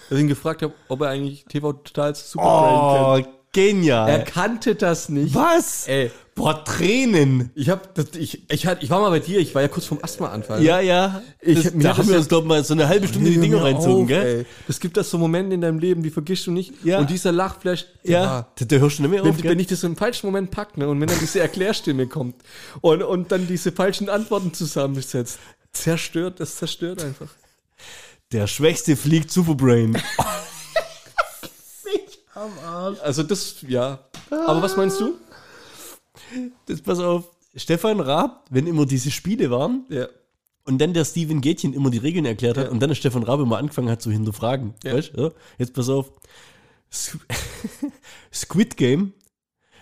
Speaker 1: dass ich ihn gefragt habe, ob er eigentlich TV Total Superbrain kennt.
Speaker 2: Genial.
Speaker 1: Er kannte das nicht.
Speaker 2: Was?
Speaker 1: Ey,
Speaker 2: Boah, Tränen.
Speaker 1: ich hab, das, ich, ich, ich war mal bei dir, ich war ja kurz vom Asthmaanfall.
Speaker 2: Ja, ja.
Speaker 1: Ich-
Speaker 2: das,
Speaker 1: mir
Speaker 2: da haben wir
Speaker 1: ja-
Speaker 2: uns, glaube mal so eine halbe Stunde die
Speaker 1: mir
Speaker 2: reinzogen,
Speaker 1: auf,
Speaker 2: gell?
Speaker 1: Ey. Das gibt das so Momente in deinem Leben, die vergisst du nicht.
Speaker 2: Ja.
Speaker 1: Und dieser Lachflash,
Speaker 2: Ja, da, da hörst du nicht mehr
Speaker 1: Wenn,
Speaker 2: auf, gell?
Speaker 1: wenn ich das im falschen Moment packe ne, und wenn dann diese Erklärstimme kommt und, und dann diese falschen Antworten zusammensetzt, zerstört, das zerstört einfach.
Speaker 2: Der Schwächste fliegt Superbrain.
Speaker 1: Also das, ja. Aber was meinst du?
Speaker 2: Das, pass auf. Stefan Raab, wenn immer diese Spiele waren
Speaker 1: Ja.
Speaker 2: und dann der Steven Gätchen immer die Regeln erklärt hat und dann der Stefan Raab immer angefangen hat zu hinterfragen.
Speaker 1: Ja.
Speaker 2: Weißt du? Ja? Jetzt pass auf. Squ- Squid Game,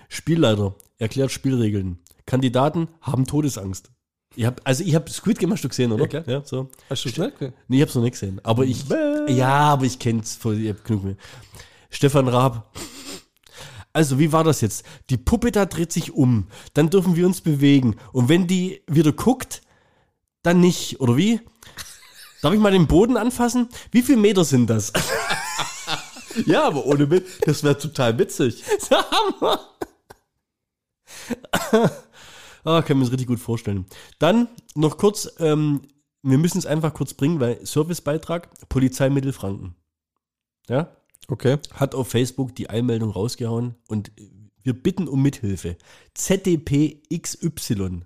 Speaker 2: Spielleiter, erklärt Spielregeln. Kandidaten haben Todesangst. Ich hab, also ich habe Squid Game hast du gesehen, oder?
Speaker 1: Ja.
Speaker 2: Ja, so.
Speaker 1: Hast du schnell?
Speaker 2: Nee, ich hab's noch nicht gesehen. Aber ich. Ja, aber ich kenn's voll. Ich hab genug mehr. Stefan Raab. Also, wie war das jetzt? Die Puppe da dreht sich um. Dann dürfen wir uns bewegen. Und wenn die wieder guckt, dann nicht. Oder wie? Darf ich mal den Boden anfassen? Wie viele Meter sind das?
Speaker 1: Ja, aber ohne Witz, das wäre total witzig.
Speaker 2: Hammer. ah, kann mir das richtig gut vorstellen. Dann noch kurz, ähm, wir müssen es einfach kurz bringen, weil Servicebeitrag, Polizei Mittelfranken. Ja?
Speaker 1: Okay.
Speaker 2: hat auf Facebook die Einmeldung rausgehauen und wir bitten um Mithilfe. ZDP XY.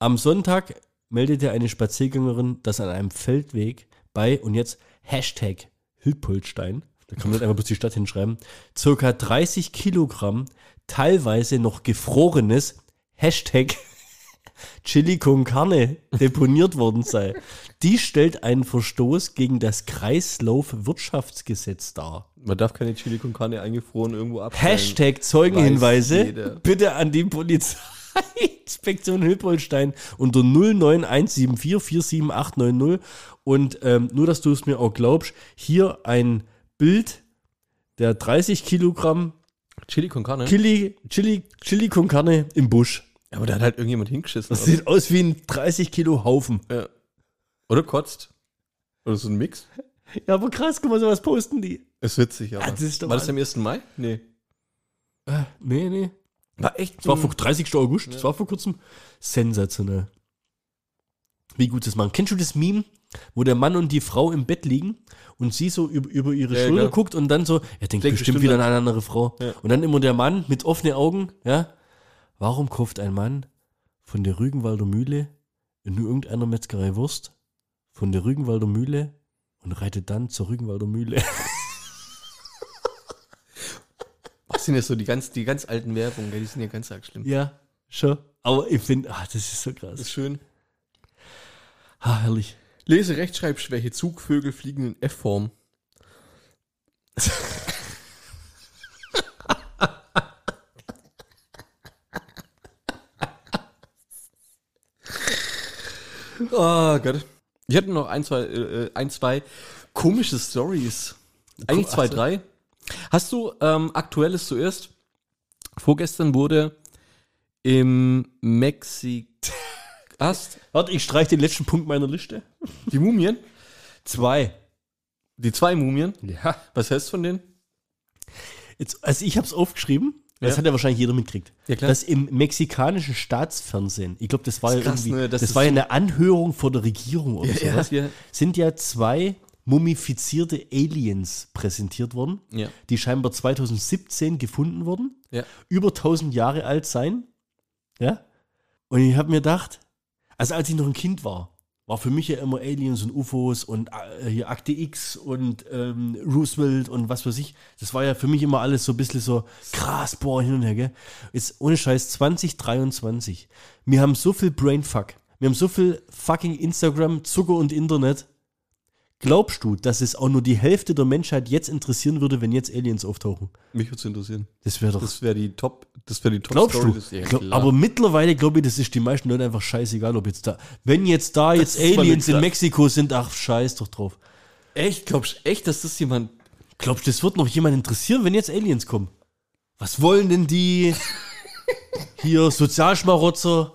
Speaker 2: Am Sonntag meldete eine Spaziergängerin, dass an einem Feldweg bei, und jetzt Hashtag Hülpoltstein, da kann man nicht einfach bloß die Stadt hinschreiben, circa 30 Kilogramm teilweise noch gefrorenes Hashtag Chili con Carne deponiert worden sei. Die stellt einen Verstoß gegen das Kreislaufwirtschaftsgesetz dar.
Speaker 1: Man darf keine Chili con Carne eingefroren irgendwo abstellen.
Speaker 2: Hashtag Zeugenhinweise bitte an die Polizeiinspektion Hülpolstein unter 09174478890 und ähm, nur, dass du es mir auch glaubst, hier ein Bild der 30 Kilogramm
Speaker 1: Chili con Carne?
Speaker 2: Chili, Chili, Chili con Carne im Busch.
Speaker 1: Ja, aber da hat halt irgendjemand hingeschissen.
Speaker 2: Das sieht aus wie ein 30 Kilo Haufen.
Speaker 1: Ja. Oder kotzt. Oder so ein Mix.
Speaker 2: Ja, aber krass, guck mal, sowas posten die.
Speaker 1: Ist witzig, aber.
Speaker 2: Ah, das ist doch
Speaker 1: war das am 1. Mai? Nee.
Speaker 2: Äh, nee, nee.
Speaker 1: War echt
Speaker 2: Das war vor 30. August, das war vor kurzem. Sensationell. Wie gut das machen. Kennst du das Meme, wo der Mann und die Frau im Bett liegen und sie so über, über ihre
Speaker 1: Ja,
Speaker 2: Schulter
Speaker 1: klar.
Speaker 2: guckt und dann so, er denkt
Speaker 1: Denkt
Speaker 2: bestimmt
Speaker 1: bestimmt
Speaker 2: wieder
Speaker 1: an-
Speaker 2: eine andere Frau.
Speaker 1: Ja.
Speaker 2: Und dann immer der Mann mit offenen Augen, ja. Warum kauft ein Mann von der Rügenwalder Mühle in nur irgendeiner Metzgerei Wurst von der Rügenwalder Mühle und reitet dann zur Rügenwalder Mühle?
Speaker 1: Das sind ja so die ganz, die ganz alten Werbungen, die sind ja ganz arg schlimm.
Speaker 2: ja, schon. Aber ich finde, ah, das ist so
Speaker 1: Das
Speaker 2: krass.
Speaker 1: ist schön.
Speaker 2: Ah, herrlich.
Speaker 1: Lese Rechtschreibschwäche, Zugvögel fliegen in F-Form. oh Gott. Ich hatte noch ein, zwei, äh, ein, zwei komische Stories. Eigentlich zwei, drei. Hast du ähm, aktuelles zuerst? Vorgestern wurde im Mexik. Hast
Speaker 2: Warte, ich streiche den letzten Punkt meiner Liste.
Speaker 1: die Mumien?
Speaker 2: Zwei.
Speaker 1: Die zwei Mumien?
Speaker 2: Ja.
Speaker 1: Was hältst du von denen?
Speaker 2: Jetzt, also ich habe es aufgeschrieben Das
Speaker 1: Ja.
Speaker 2: hat ja wahrscheinlich jeder mitgekriegt.
Speaker 1: Ja, klar.
Speaker 2: Dass im mexikanischen Staatsfernsehen, ich glaube, das war
Speaker 1: Das
Speaker 2: ja
Speaker 1: krass,
Speaker 2: irgendwie,
Speaker 1: ne? Das
Speaker 2: das, war ja eine Anhörung vor der Regierung oder
Speaker 1: Ja,
Speaker 2: sowas,
Speaker 1: ja.
Speaker 2: sind ja zwei mumifizierte Aliens präsentiert worden,
Speaker 1: Ja.
Speaker 2: die scheinbar 2017 gefunden wurden,
Speaker 1: Ja.
Speaker 2: über 1000 Jahre alt sein. Ja. Und ich habe mir gedacht, also als ich noch ein Kind war, war für mich ja immer Aliens und UFOs und äh, hier Akte X und ähm, Roosevelt und was weiß ich. Das war ja für mich immer alles so ein bisschen so krass, boah, hin und her, gell? Jetzt ohne Scheiß 2023. Wir haben so viel Brainfuck. Wir haben so viel fucking Instagram, Zucker und Internet. Glaubst du, dass es auch nur die Hälfte der Menschheit jetzt interessieren würde, wenn jetzt Aliens auftauchen?
Speaker 1: Mich würde es interessieren.
Speaker 2: Das wäre doch.
Speaker 1: Das wäre die Top, das wäre die Top
Speaker 2: Glaubst du?
Speaker 1: des- Ja,
Speaker 2: Glaub,
Speaker 1: klar.
Speaker 2: aber mittlerweile glaube ich, das ist die meisten Leute einfach scheißegal, ob jetzt da. Wenn jetzt da jetzt
Speaker 1: ist mal
Speaker 2: Aliens in Mexiko sind, ach scheiß doch drauf.
Speaker 1: echt, glaubst du echt, dass das jemand
Speaker 2: Glaubst du, das wird noch jemand interessieren, wenn jetzt Aliens kommen? Was wollen denn die? Hier, Sozialschmarotzer.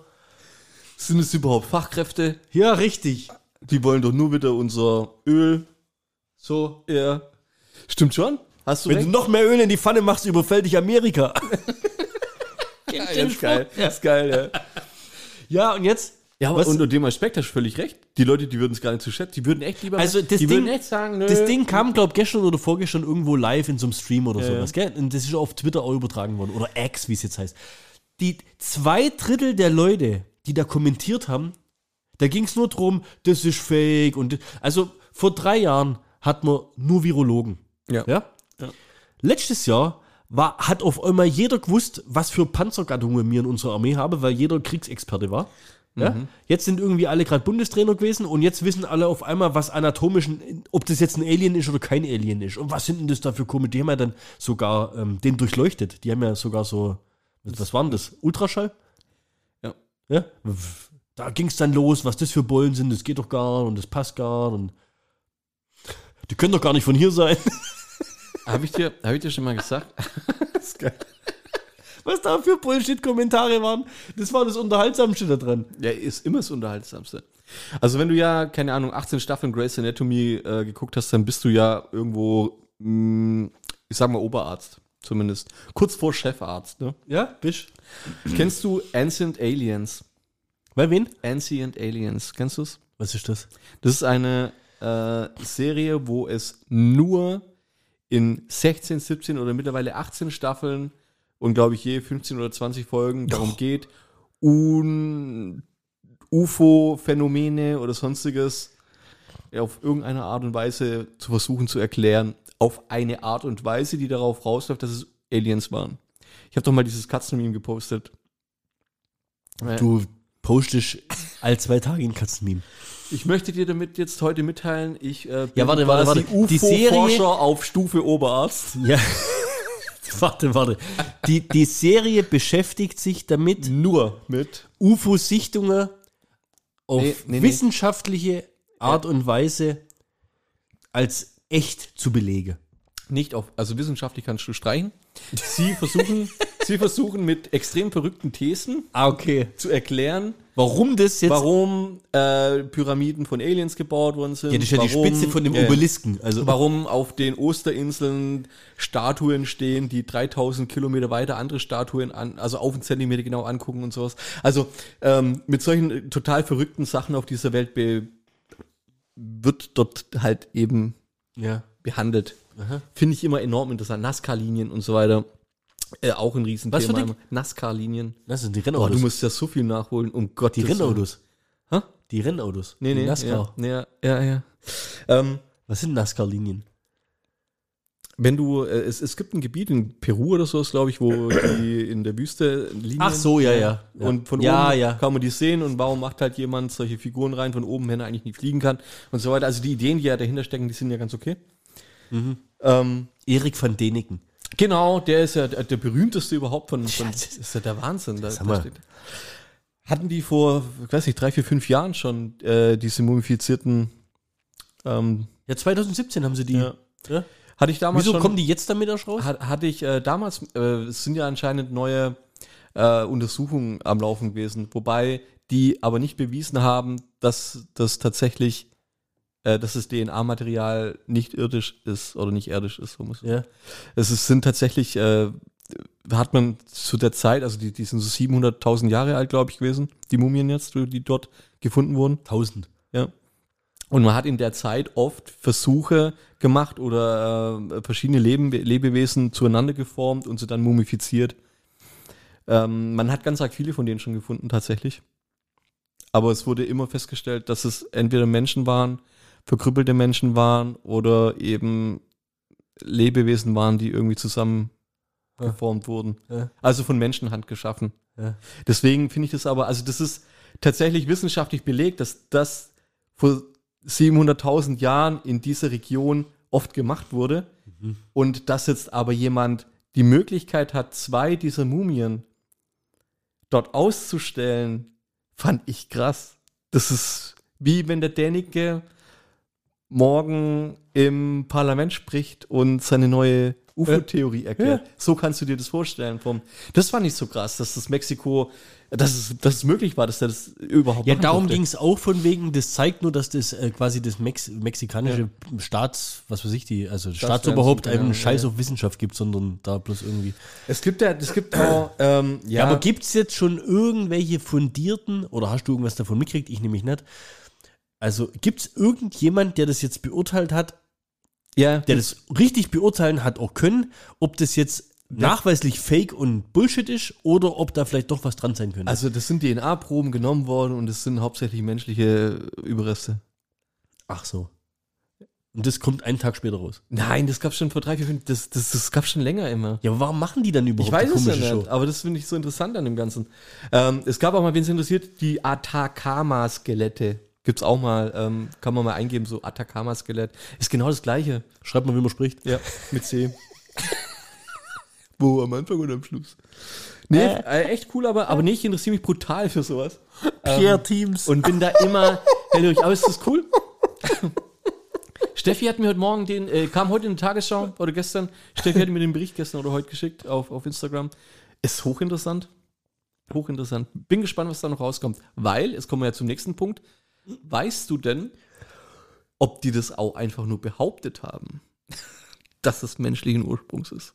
Speaker 1: sind es überhaupt Fachkräfte?
Speaker 2: Ja, richtig.
Speaker 1: Die wollen doch nur wieder unser Öl. So, ja. Stimmt schon? Hast du
Speaker 2: Wenn du noch mehr Öl in die Pfanne machst, überfällt dich Amerika.
Speaker 1: ja, ist geil. Ist geil, ja.
Speaker 2: Ja, und jetzt?
Speaker 1: Ja, aber unter dem Aspekt hast du völlig recht. Die Leute, die würden es gar nicht zu schätzen. Die würden echt lieber.
Speaker 2: Also das Ding,
Speaker 1: sagen,
Speaker 2: das Ding kam, glaube gestern oder vorgestern irgendwo live in so einem Stream oder
Speaker 1: Ja,
Speaker 2: sowas, gell? Und das ist auf Twitter auch übertragen worden. Oder X, wie es jetzt heißt. Die zwei Drittel der Leute, die da kommentiert haben, da ging es nur drum, das ist fake. Und also vor drei Jahren hatten wir nur Virologen.
Speaker 1: Ja.
Speaker 2: Ja?
Speaker 1: Ja.
Speaker 2: Letztes Jahr war, hat auf einmal jeder gewusst, was für Panzergattungen wir in unserer Armee haben, weil jeder Kriegsexperte war. Ja? Jetzt sind irgendwie alle gerade Bundestrainer gewesen und jetzt wissen alle auf einmal, was anatomischen, ob das jetzt ein Alien ist oder kein Alien ist. Und was sind denn das da für komische? Die haben ja dann sogar ähm, den durchleuchtet. Die haben ja sogar so, was, was war denn das? Ultraschall?
Speaker 1: Ja.
Speaker 2: Ja? Da ging es dann los, was das für Bollen sind, das geht doch gar nicht und das passt gar nicht. Und die können doch gar nicht von hier sein.
Speaker 1: Habe ich, dir- hab ich dir schon mal gesagt? das ist geil.
Speaker 2: Was da für Bullshit-Kommentare waren, das war das Unterhaltsamste da dran.
Speaker 1: Ja, ist immer das Unterhaltsamste. Also, wenn du ja, keine Ahnung, 18 Staffeln Grey's Anatomy äh, geguckt hast, dann bist du ja irgendwo, mh, ich sag mal, Oberarzt. Zumindest. Kurz vor Chefarzt, ne?
Speaker 2: Ja, bist
Speaker 1: Kennst du Ancient Aliens?
Speaker 2: Bei wen?
Speaker 1: Ancient Aliens, kennst du es?
Speaker 2: Was ist das?
Speaker 1: Das ist eine äh, Serie, wo es nur in 16, 17 oder mittlerweile 18 Staffeln und glaube ich je 15 oder 20 Folgen darum geht, Un UFO-Phänomene oder sonstiges auf irgendeine Art und Weise zu versuchen zu erklären. Auf eine Art und Weise, die darauf rausläuft, dass es Aliens waren. Ich habe doch mal dieses Katzenmeme gepostet.
Speaker 2: Du postest all zwei Tage ein Katzenmeme.
Speaker 1: Ich möchte dir damit jetzt heute mitteilen, ich äh, bin
Speaker 2: Ja, warte, warte, warte. Die Serie-
Speaker 1: UFO-Forscher auf Stufe Oberarzt.
Speaker 2: Ja. warte, warte. Die, die Serie beschäftigt sich damit,
Speaker 1: Nur mit.
Speaker 2: UFO-Sichtungen auf
Speaker 1: Nee, nee, nee.
Speaker 2: wissenschaftliche Art und Weise als echt zu belegen.
Speaker 1: Nicht auf, also wissenschaftlich kannst du streichen. Sie versuchen, sie versuchen mit extrem verrückten Thesen
Speaker 2: Ah, okay.
Speaker 1: zu erklären,
Speaker 2: Warum das jetzt...
Speaker 1: warum äh, Pyramiden von Aliens gebaut worden sind.
Speaker 2: Ja, das ist ja die
Speaker 1: warum,
Speaker 2: Spitze von dem
Speaker 1: ja.
Speaker 2: Obelisken. Also,
Speaker 1: Warum auf den Osterinseln Statuen stehen, die 3000 Kilometer weiter andere Statuen an, also auf einen Zentimeter genau angucken und sowas. Also ähm, mit solchen äh, total verrückten Sachen auf dieser Welt wird dort halt eben
Speaker 2: ja.
Speaker 1: behandelt. Finde ich immer enorm interessant. NASCAR-Linien und so weiter. Äh, auch ein Riesenthema.
Speaker 2: Was für Ding?
Speaker 1: NASCAR-Linien.
Speaker 2: Das sind die
Speaker 1: Boah,
Speaker 2: Rennautos.
Speaker 1: du musst ja so viel nachholen, um Gott
Speaker 2: die Rennautos.
Speaker 1: Hä?
Speaker 2: Die Rennautos.
Speaker 1: Nee,
Speaker 2: die
Speaker 1: nee.
Speaker 2: NASCAR.
Speaker 1: Ja, ja, ja. ja. Ähm,
Speaker 2: Was sind NASCAR-Linien?
Speaker 1: Wenn du, äh, es, es gibt ein Gebiet in Peru oder so, glaube ich, wo die in der Wüste Linien.
Speaker 2: Ach so, ja, ja. Ja.
Speaker 1: Und von
Speaker 2: Ja,
Speaker 1: oben
Speaker 2: ja.
Speaker 1: kann man die sehen und warum macht halt jemand solche Figuren rein von oben, wenn er eigentlich nicht fliegen kann und so weiter. Also die Ideen, die ja dahinter stecken, die sind ja ganz okay.
Speaker 2: Mhm.
Speaker 1: Ähm,
Speaker 2: Erik van Deniken.
Speaker 1: Genau, der ist ja der, der berühmtste überhaupt von, von
Speaker 2: das
Speaker 1: das ist ja der Wahnsinn. Da, da steht. Hatten die vor, ich weiß nicht, drei, vier, fünf Jahren schon äh, diese mumifizierten ähm,
Speaker 2: Ja, 2017 haben sie die.
Speaker 1: Ja.
Speaker 2: Ja.
Speaker 1: hatte ich damals
Speaker 2: Wieso
Speaker 1: schon.
Speaker 2: kommen die jetzt damit erst raus?
Speaker 1: Hat, hatte ich äh, damals, äh, es sind ja anscheinend neue äh, Untersuchungen am Laufen gewesen, wobei die aber nicht bewiesen haben, dass das tatsächlich, äh, dass das DNA-Material nicht irdisch ist oder nicht erdisch ist. So muss
Speaker 2: Ja.
Speaker 1: es ist, sind tatsächlich äh, hat man zu der Zeit, also die, die sind so 700.000 Jahre alt, glaube ich, gewesen, die Mumien jetzt, die dort gefunden wurden.
Speaker 2: 1000.
Speaker 1: Ja. Und man hat in der Zeit oft Versuche gemacht oder äh, verschiedene Leben, Lebewesen zueinander geformt und sie dann mumifiziert. Ähm, man hat ganz arg viele von denen schon gefunden, tatsächlich. Aber es wurde immer festgestellt, dass es entweder Menschen waren, verkrüppelte Menschen waren oder eben Lebewesen waren, die irgendwie zusammen
Speaker 2: Ja.
Speaker 1: geformt wurden.
Speaker 2: Ja.
Speaker 1: Also von Menschenhand geschaffen.
Speaker 2: Ja.
Speaker 1: Deswegen finde ich das aber, also das ist tatsächlich wissenschaftlich belegt, dass das vor 700.000 Jahren in dieser Region oft gemacht wurde und dass jetzt aber jemand die Möglichkeit hat, zwei dieser Mumien dort auszustellen, fand ich krass. Das ist wie wenn der Dänige morgen im Parlament spricht und seine neue UFO-Theorie erklärt. So kannst du dir das vorstellen. Vom, das fand ich so krass, dass das Mexiko, dass es, dass es möglich war, dass er das überhaupt
Speaker 2: Ja, darum ging es auch von wegen, das zeigt nur, dass das äh, quasi das Mex mexikanische Staats, was weiß ich, die, also Staatsoberhaupt
Speaker 1: genau,
Speaker 2: einem
Speaker 1: ja.
Speaker 2: Scheiß auf Wissenschaft gibt, sondern da bloß irgendwie.
Speaker 1: Es gibt ja, es gibt auch, ähm, ja,
Speaker 2: Ja, aber gibt es jetzt schon irgendwelche fundierten, oder hast du irgendwas davon mitgekriegt? Ich nämlich nicht. Also gibt es irgendjemand, der das jetzt beurteilt hat,
Speaker 1: ja,
Speaker 2: der das richtig beurteilen hat auch können, ob das jetzt nachweislich Fake und Bullshit ist oder ob da vielleicht doch was dran sein könnte?
Speaker 1: also das sind DNA-Proben genommen worden und es sind hauptsächlich menschliche Überreste.
Speaker 2: Ach so. Und das kommt einen Tag später raus.
Speaker 1: Nein, das gab schon vor drei, vier, fünf, das, das, das gab schon länger immer.
Speaker 2: Ja, aber warum machen die dann überhaupt
Speaker 1: Ich weiß es ja
Speaker 2: komische
Speaker 1: nicht, aber das finde ich so interessant an dem Ganzen. Ähm, es gab auch mal, wen es interessiert, die Atacama-Skelette. Gibt's auch mal, ähm, kann man mal eingeben, so Atacama-Skelett. Ist genau das gleiche.
Speaker 2: Schreibt mal, wie man spricht.
Speaker 1: Ja, mit C. Wo am Anfang oder am Schluss? Nee, äh, echt cool, aber, aber nee, ich interessiere mich brutal für sowas.
Speaker 2: Pierre Teams.
Speaker 1: Und bin da immer hellhörig. Aber ist das cool? Steffi hat mir heute Morgen den, äh, kam heute in die Tagesschau oder gestern. Steffi hat mir den Bericht gestern oder heute geschickt auf, auf Instagram. Ist hochinteressant. Hochinteressant. Bin gespannt, was da noch rauskommt. Weil, jetzt kommen wir ja zum nächsten Punkt. Weißt du denn, ob die das auch einfach nur behauptet haben, dass es menschlichen Ursprungs ist?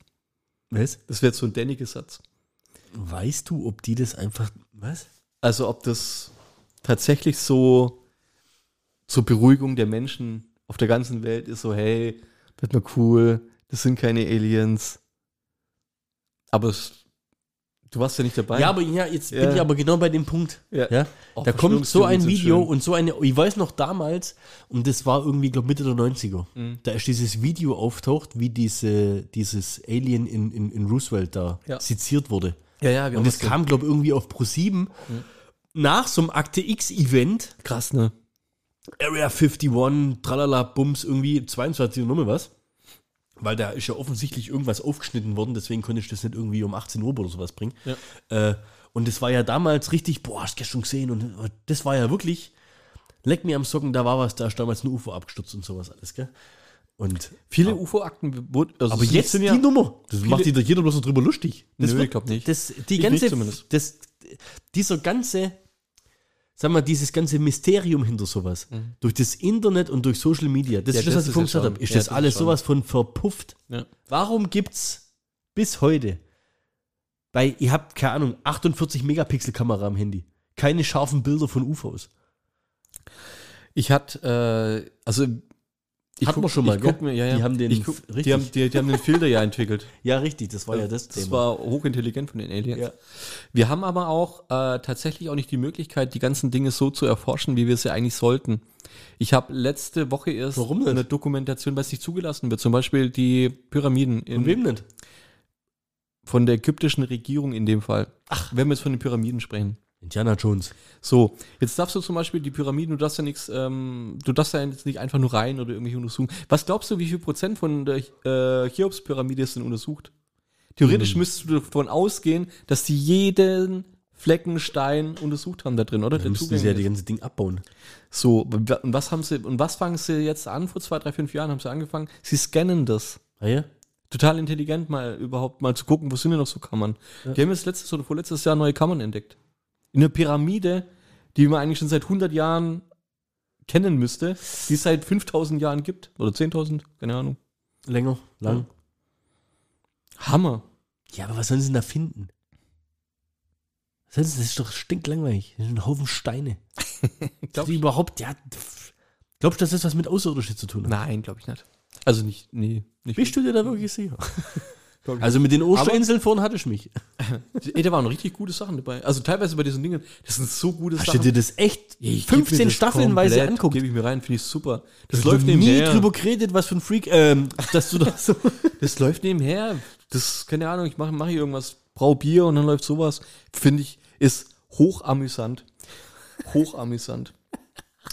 Speaker 2: was?
Speaker 1: Das wäre so ein dänniger Satz.
Speaker 2: Weißt du, ob die das einfach. Was?
Speaker 1: Also ob das tatsächlich so zur Beruhigung der Menschen auf der ganzen Welt ist, so hey, wird mal cool, das sind keine Aliens. Aber es, du warst ja nicht dabei.
Speaker 2: Ja, aber ja, jetzt
Speaker 1: Ja.
Speaker 2: bin ich aber genau bei dem Punkt.
Speaker 1: Ja.
Speaker 2: Ja.
Speaker 1: Oh,
Speaker 2: da kommt so ein Video
Speaker 1: schön.
Speaker 2: und so eine, ich weiß noch damals, und das war irgendwie, glaube Mitte der 90er,
Speaker 1: Mhm.
Speaker 2: da ist dieses Video auftaucht, wie diese, dieses Alien in, in, in Roosevelt da
Speaker 1: Ja.
Speaker 2: seziert wurde.
Speaker 1: ja, ja,
Speaker 2: Und das kam, glaube ich, irgendwie auf Pro 7 nach so einem Akte X-Event,
Speaker 1: krass, ne?
Speaker 2: Area 51, tralala, Bums, irgendwie 22 Nummer was. Weil da ist ja offensichtlich irgendwas aufgeschnitten worden, deswegen konnte ich das nicht irgendwie um 18 Uhr oder sowas bringen.
Speaker 1: Ja.
Speaker 2: Äh, und das war ja damals richtig, boah, hast du schon gesehen? Und äh, das war ja wirklich, leck mir am Socken, da war was, da ist damals ein UFO abgestürzt und sowas alles, gell? Und,
Speaker 1: Viele UFO-Akten wurden. Also
Speaker 2: aber jetzt
Speaker 1: sind
Speaker 2: die Nummer, das macht jeder bloß so drüber lustig. Das
Speaker 1: Nö,
Speaker 2: wird-
Speaker 1: ich glaub nicht.
Speaker 2: Das, die
Speaker 1: Ich
Speaker 2: ganze,
Speaker 1: nicht zumindest.
Speaker 2: das, dieser ganze, sag mal, dieses ganze Mysterium hinter sowas, durch das Internet und durch Social Media, das
Speaker 1: Mhm. Ja,
Speaker 2: ist das, was ich vorhin gesagt habe, ist
Speaker 1: ja,
Speaker 2: das
Speaker 1: das
Speaker 2: alles
Speaker 1: ist
Speaker 2: sowas von verpufft.
Speaker 1: Ja.
Speaker 2: Warum gibt's bis heute bei, ihr habt, keine Ahnung, 48 Megapixel Kamera am Handy, keine scharfen Bilder von UFOs?
Speaker 1: Ich hatte, äh, also. Ich
Speaker 2: Hatten wir schon mal,
Speaker 1: guck mir, ja, ja.
Speaker 2: Die haben den
Speaker 1: guck, die, haben, die, die haben den Filter ja entwickelt.
Speaker 2: Ja, richtig, das war ja das,
Speaker 1: Das
Speaker 2: Thema.
Speaker 1: war hochintelligent von den Aliens.
Speaker 2: Ja.
Speaker 1: Wir haben aber auch äh, tatsächlich auch nicht die Möglichkeit, die ganzen Dinge so zu erforschen, wie wir es ja eigentlich sollten. Ich habe letzte Woche erst
Speaker 2: Warum nicht?
Speaker 1: eine Dokumentation, was nicht zugelassen wird. Zum Beispiel die Pyramiden in,
Speaker 2: Von wem nicht?
Speaker 1: von der ägyptischen Regierung in dem Fall. Ach, wenn wir jetzt von den Pyramiden sprechen.
Speaker 2: Indiana Jones.
Speaker 1: So, jetzt darfst du zum Beispiel die Pyramiden, du darfst ja nichts, ähm, du darfst ja jetzt nicht einfach nur rein oder irgendwie untersuchen. Was glaubst du, wie viel Prozent von der äh, Cheops-Pyramide ist denn untersucht? Theoretisch müsstest du davon ausgehen, dass die jeden Flecken Stein untersucht haben da drin, oder?
Speaker 2: Da
Speaker 1: Der
Speaker 2: müssten sie ja die
Speaker 1: ist.
Speaker 2: ganze Ding abbauen.
Speaker 1: So, und was haben sie, und was fangen sie jetzt an? Vor zwei, drei, fünf Jahren haben sie angefangen. Sie scannen das.
Speaker 2: Ah ja?
Speaker 1: Total intelligent, mal überhaupt mal zu gucken, wo sind denn noch so Kammern. Die haben jetzt letztes oder vorletztes Jahr neue Kammern entdeckt. In der Pyramide, die man eigentlich schon seit 100 Jahren kennen müsste, die es seit 5000 Jahren gibt. Oder 10.000, keine Ahnung.
Speaker 2: Länger, lang.
Speaker 1: Hammer.
Speaker 2: Ja, aber was sollen sie denn da finden? Das ist doch stinklangweilig. Das sind ein Haufen Steine.
Speaker 1: Glaub
Speaker 2: die überhaupt, ja. Glaubst du, dass das was mit Außerirdischen zu tun hat?
Speaker 1: Nein, glaube ich nicht. Also nicht, nee, nicht.
Speaker 2: Bist du dir da wirklich sicher? Also mit den Osterinseln vorhin hatte ich mich.
Speaker 1: Ey, da waren richtig gute Sachen dabei. Also teilweise bei diesen Dingen, das sind so gute
Speaker 2: Hast du
Speaker 1: Sachen.
Speaker 2: dir das echt
Speaker 1: Ich geb mir
Speaker 2: 15
Speaker 1: das
Speaker 2: Staffelnweise anguckt?
Speaker 1: Gebe ich mir rein, finde ich super. Das
Speaker 2: Ich
Speaker 1: läuft
Speaker 2: nie
Speaker 1: nebenher.
Speaker 2: drüber geredet, was für ein Freak, ähm, dass du da so.
Speaker 1: Das läuft nebenher. Das, keine Ahnung, ich mache mach hier irgendwas, brau Bier und dann läuft sowas. Finde ich, ist hochamüsant. Hochamüsant.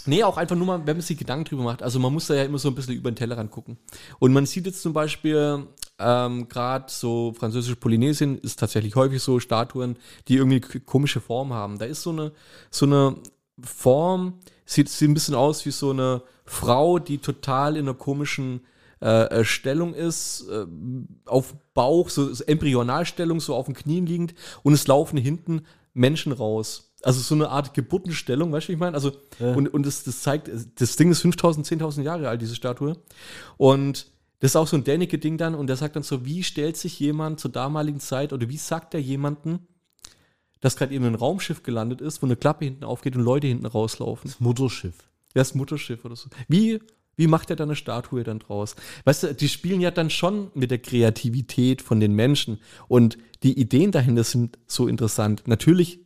Speaker 1: Nee, auch einfach nur mal, wenn man sich Gedanken drüber macht. Also man muss da ja immer so ein bisschen über den Tellerrand gucken. Und man sieht jetzt zum Beispiel, ähm, gerade so französische Polynesien ist tatsächlich häufig so Statuen, die irgendwie komische Form haben. Da ist so eine, so eine Form, sieht, sieht ein bisschen aus wie so eine Frau, die total in einer komischen äh, äh, Stellung ist, äh, auf Bauch, so, so Embryonalstellung, so auf den Knien liegend und es laufen hinten Menschen raus. Also so eine Art Geburtenstellung, weißt du, wie ich meine? Also, und, und das, das zeigt, das Ding ist 5000, 10.000 Jahre alt, diese Statue. Und das ist auch so ein Dänicke-Ding dann und der sagt dann so, wie stellt sich jemand zur damaligen Zeit oder wie sagt er jemanden, dass gerade eben ein Raumschiff gelandet ist, wo eine Klappe hinten aufgeht und Leute hinten rauslaufen?
Speaker 2: Mutterschiff.
Speaker 1: Das Mutterschiff oder so. Wie, wie macht er da eine Statue dann draus? Weißt du, die spielen ja dann schon mit der Kreativität von den Menschen und die Ideen dahinter sind so interessant. Natürlich,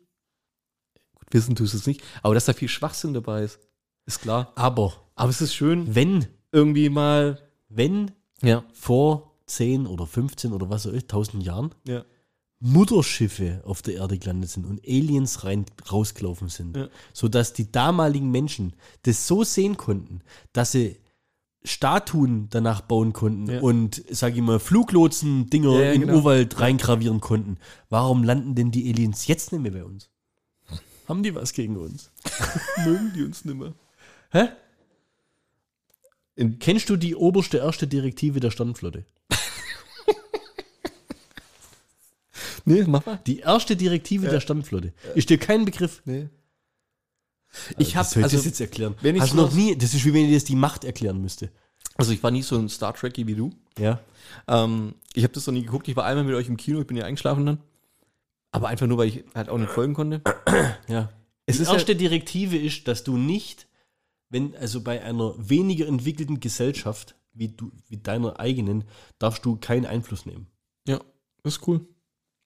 Speaker 1: gut, wissen tust du es nicht, aber dass da viel Schwachsinn dabei ist, ist klar.
Speaker 2: Aber
Speaker 1: Aber es ist schön,
Speaker 2: wenn,
Speaker 1: irgendwie mal,
Speaker 2: wenn
Speaker 1: ja,
Speaker 2: vor 10 oder 15 oder was auch immer, 1000 Jahren
Speaker 1: ja,
Speaker 2: Mutterschiffe auf der Erde gelandet sind und Aliens rein, rausgelaufen sind,
Speaker 1: Ja.
Speaker 2: sodass die damaligen Menschen das so sehen konnten, dass sie Statuen danach bauen konnten
Speaker 1: Ja.
Speaker 2: und, sag ich mal, Fluglotsen-Dinger
Speaker 1: Ja, ja,
Speaker 2: in
Speaker 1: genau.
Speaker 2: Urwald reingravieren konnten. Warum landen denn die Aliens jetzt nicht mehr bei uns? Haben die was gegen uns?
Speaker 1: mögen die uns nimmer.
Speaker 2: Hä?
Speaker 1: In-
Speaker 2: Kennst du die oberste erste Direktive der Sternflotte?
Speaker 1: Nee, mach mal.
Speaker 2: Die erste Direktive der Sternflotte. Ist dir kein Begriff?
Speaker 1: Nee. Ich
Speaker 2: Was
Speaker 1: habe
Speaker 2: ich
Speaker 1: also,
Speaker 2: das jetzt erklären.
Speaker 1: wenn
Speaker 2: Hast du noch nie, das ist wie wenn ich das die Macht erklären müsste.
Speaker 1: also ich war nie so ein Star Trekkie wie du.
Speaker 2: Ja.
Speaker 1: Ähm, ich habe das noch nie geguckt. Ich war einmal mit euch im Kino, ich bin ja eingeschlafen dann. Aber einfach nur, weil ich halt auch nicht folgen konnte.
Speaker 2: Ja.
Speaker 1: Es
Speaker 2: die
Speaker 1: ist ja-
Speaker 2: erste Direktive ist, dass du nicht, wenn, also bei einer weniger entwickelten Gesellschaft wie du, wie deiner eigenen, darfst du keinen Einfluss nehmen.
Speaker 1: Ja, das ist cool.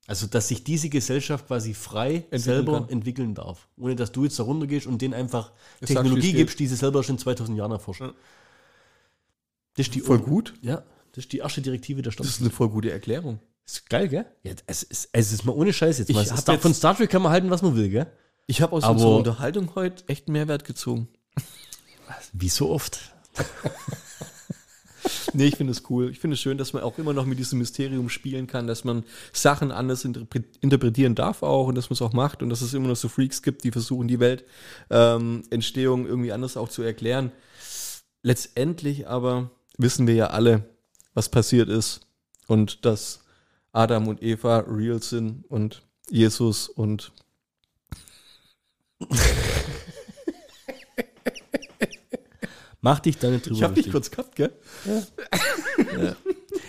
Speaker 2: Also, dass sich diese Gesellschaft quasi frei
Speaker 1: Entwickeln
Speaker 2: selber
Speaker 1: kann.
Speaker 2: entwickeln darf. Ohne dass du jetzt da runtergehst und denen einfach
Speaker 1: sagt,
Speaker 2: Technologie
Speaker 1: geht.
Speaker 2: gibst, die sie selber schon 2000 Jahren erforscht.
Speaker 1: Ja.
Speaker 2: Das ist die
Speaker 1: Voll gut.
Speaker 2: Ja, das ist die erste Direktive der Stadt.
Speaker 1: Das ist eine voll gute Erklärung.
Speaker 2: ist geil, gell? Ja, es ist, es ist mal ohne Scheiß jetzt
Speaker 1: Ich
Speaker 2: mal.
Speaker 1: jetzt-
Speaker 2: von Star Trek kann man halten, was man will, gell?
Speaker 1: Ich habe aus
Speaker 2: Aber-
Speaker 1: unserer Unterhaltung heute echt einen Mehrwert gezogen.
Speaker 2: Wie so oft.
Speaker 1: Nee, ich finde es cool. Ich finde es schön, dass man auch immer noch mit diesem Mysterium spielen kann, dass man Sachen anders interpre- interpretieren darf auch und dass man es auch macht und dass es immer noch so Freaks gibt, die versuchen, die Welt ähm, irgendwie anders auch zu erklären. Letztendlich aber wissen wir ja alle, was passiert ist und dass Adam und Eva real sind und Jesus und
Speaker 2: Mach dich nicht drüber
Speaker 1: ich habe dich kurz gehabt, gell?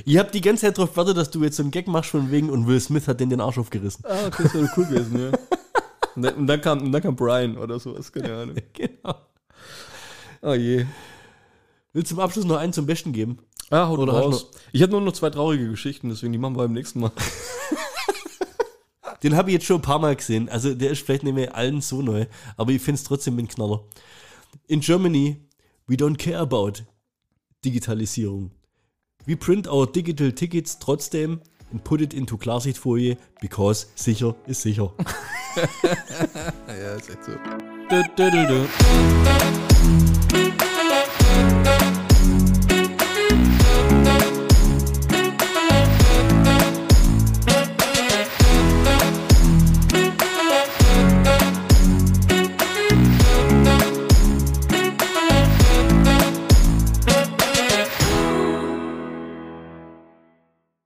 Speaker 2: Ich hab die ganze Zeit darauf gewartet, dass du jetzt so einen Gag machst von wegen und Will Smith hat den den Arsch aufgerissen.
Speaker 1: Ah, okay, das wäre cool gewesen, ja. Und dann, und dann, kam, und dann kam Brian oder sowas, keine Ahnung.
Speaker 2: genau.
Speaker 1: Oh je.
Speaker 2: Willst du zum Abschluss noch einen zum Besten geben?
Speaker 1: Ah, haut
Speaker 2: Oder
Speaker 1: raus. Ich habe nur noch zwei traurige Geschichten, deswegen die machen wir beim nächsten Mal.
Speaker 2: Den habe ich jetzt schon ein paar Mal gesehen. Also der ist vielleicht nicht mehr allen so neu, aber ich finde es trotzdem ein Knaller. In Germany, we don't care about Digitalisierung. We print our digital tickets trotzdem and put it into Klarsichtfolie because sicher ist sicher.
Speaker 1: Ja, ist echt so.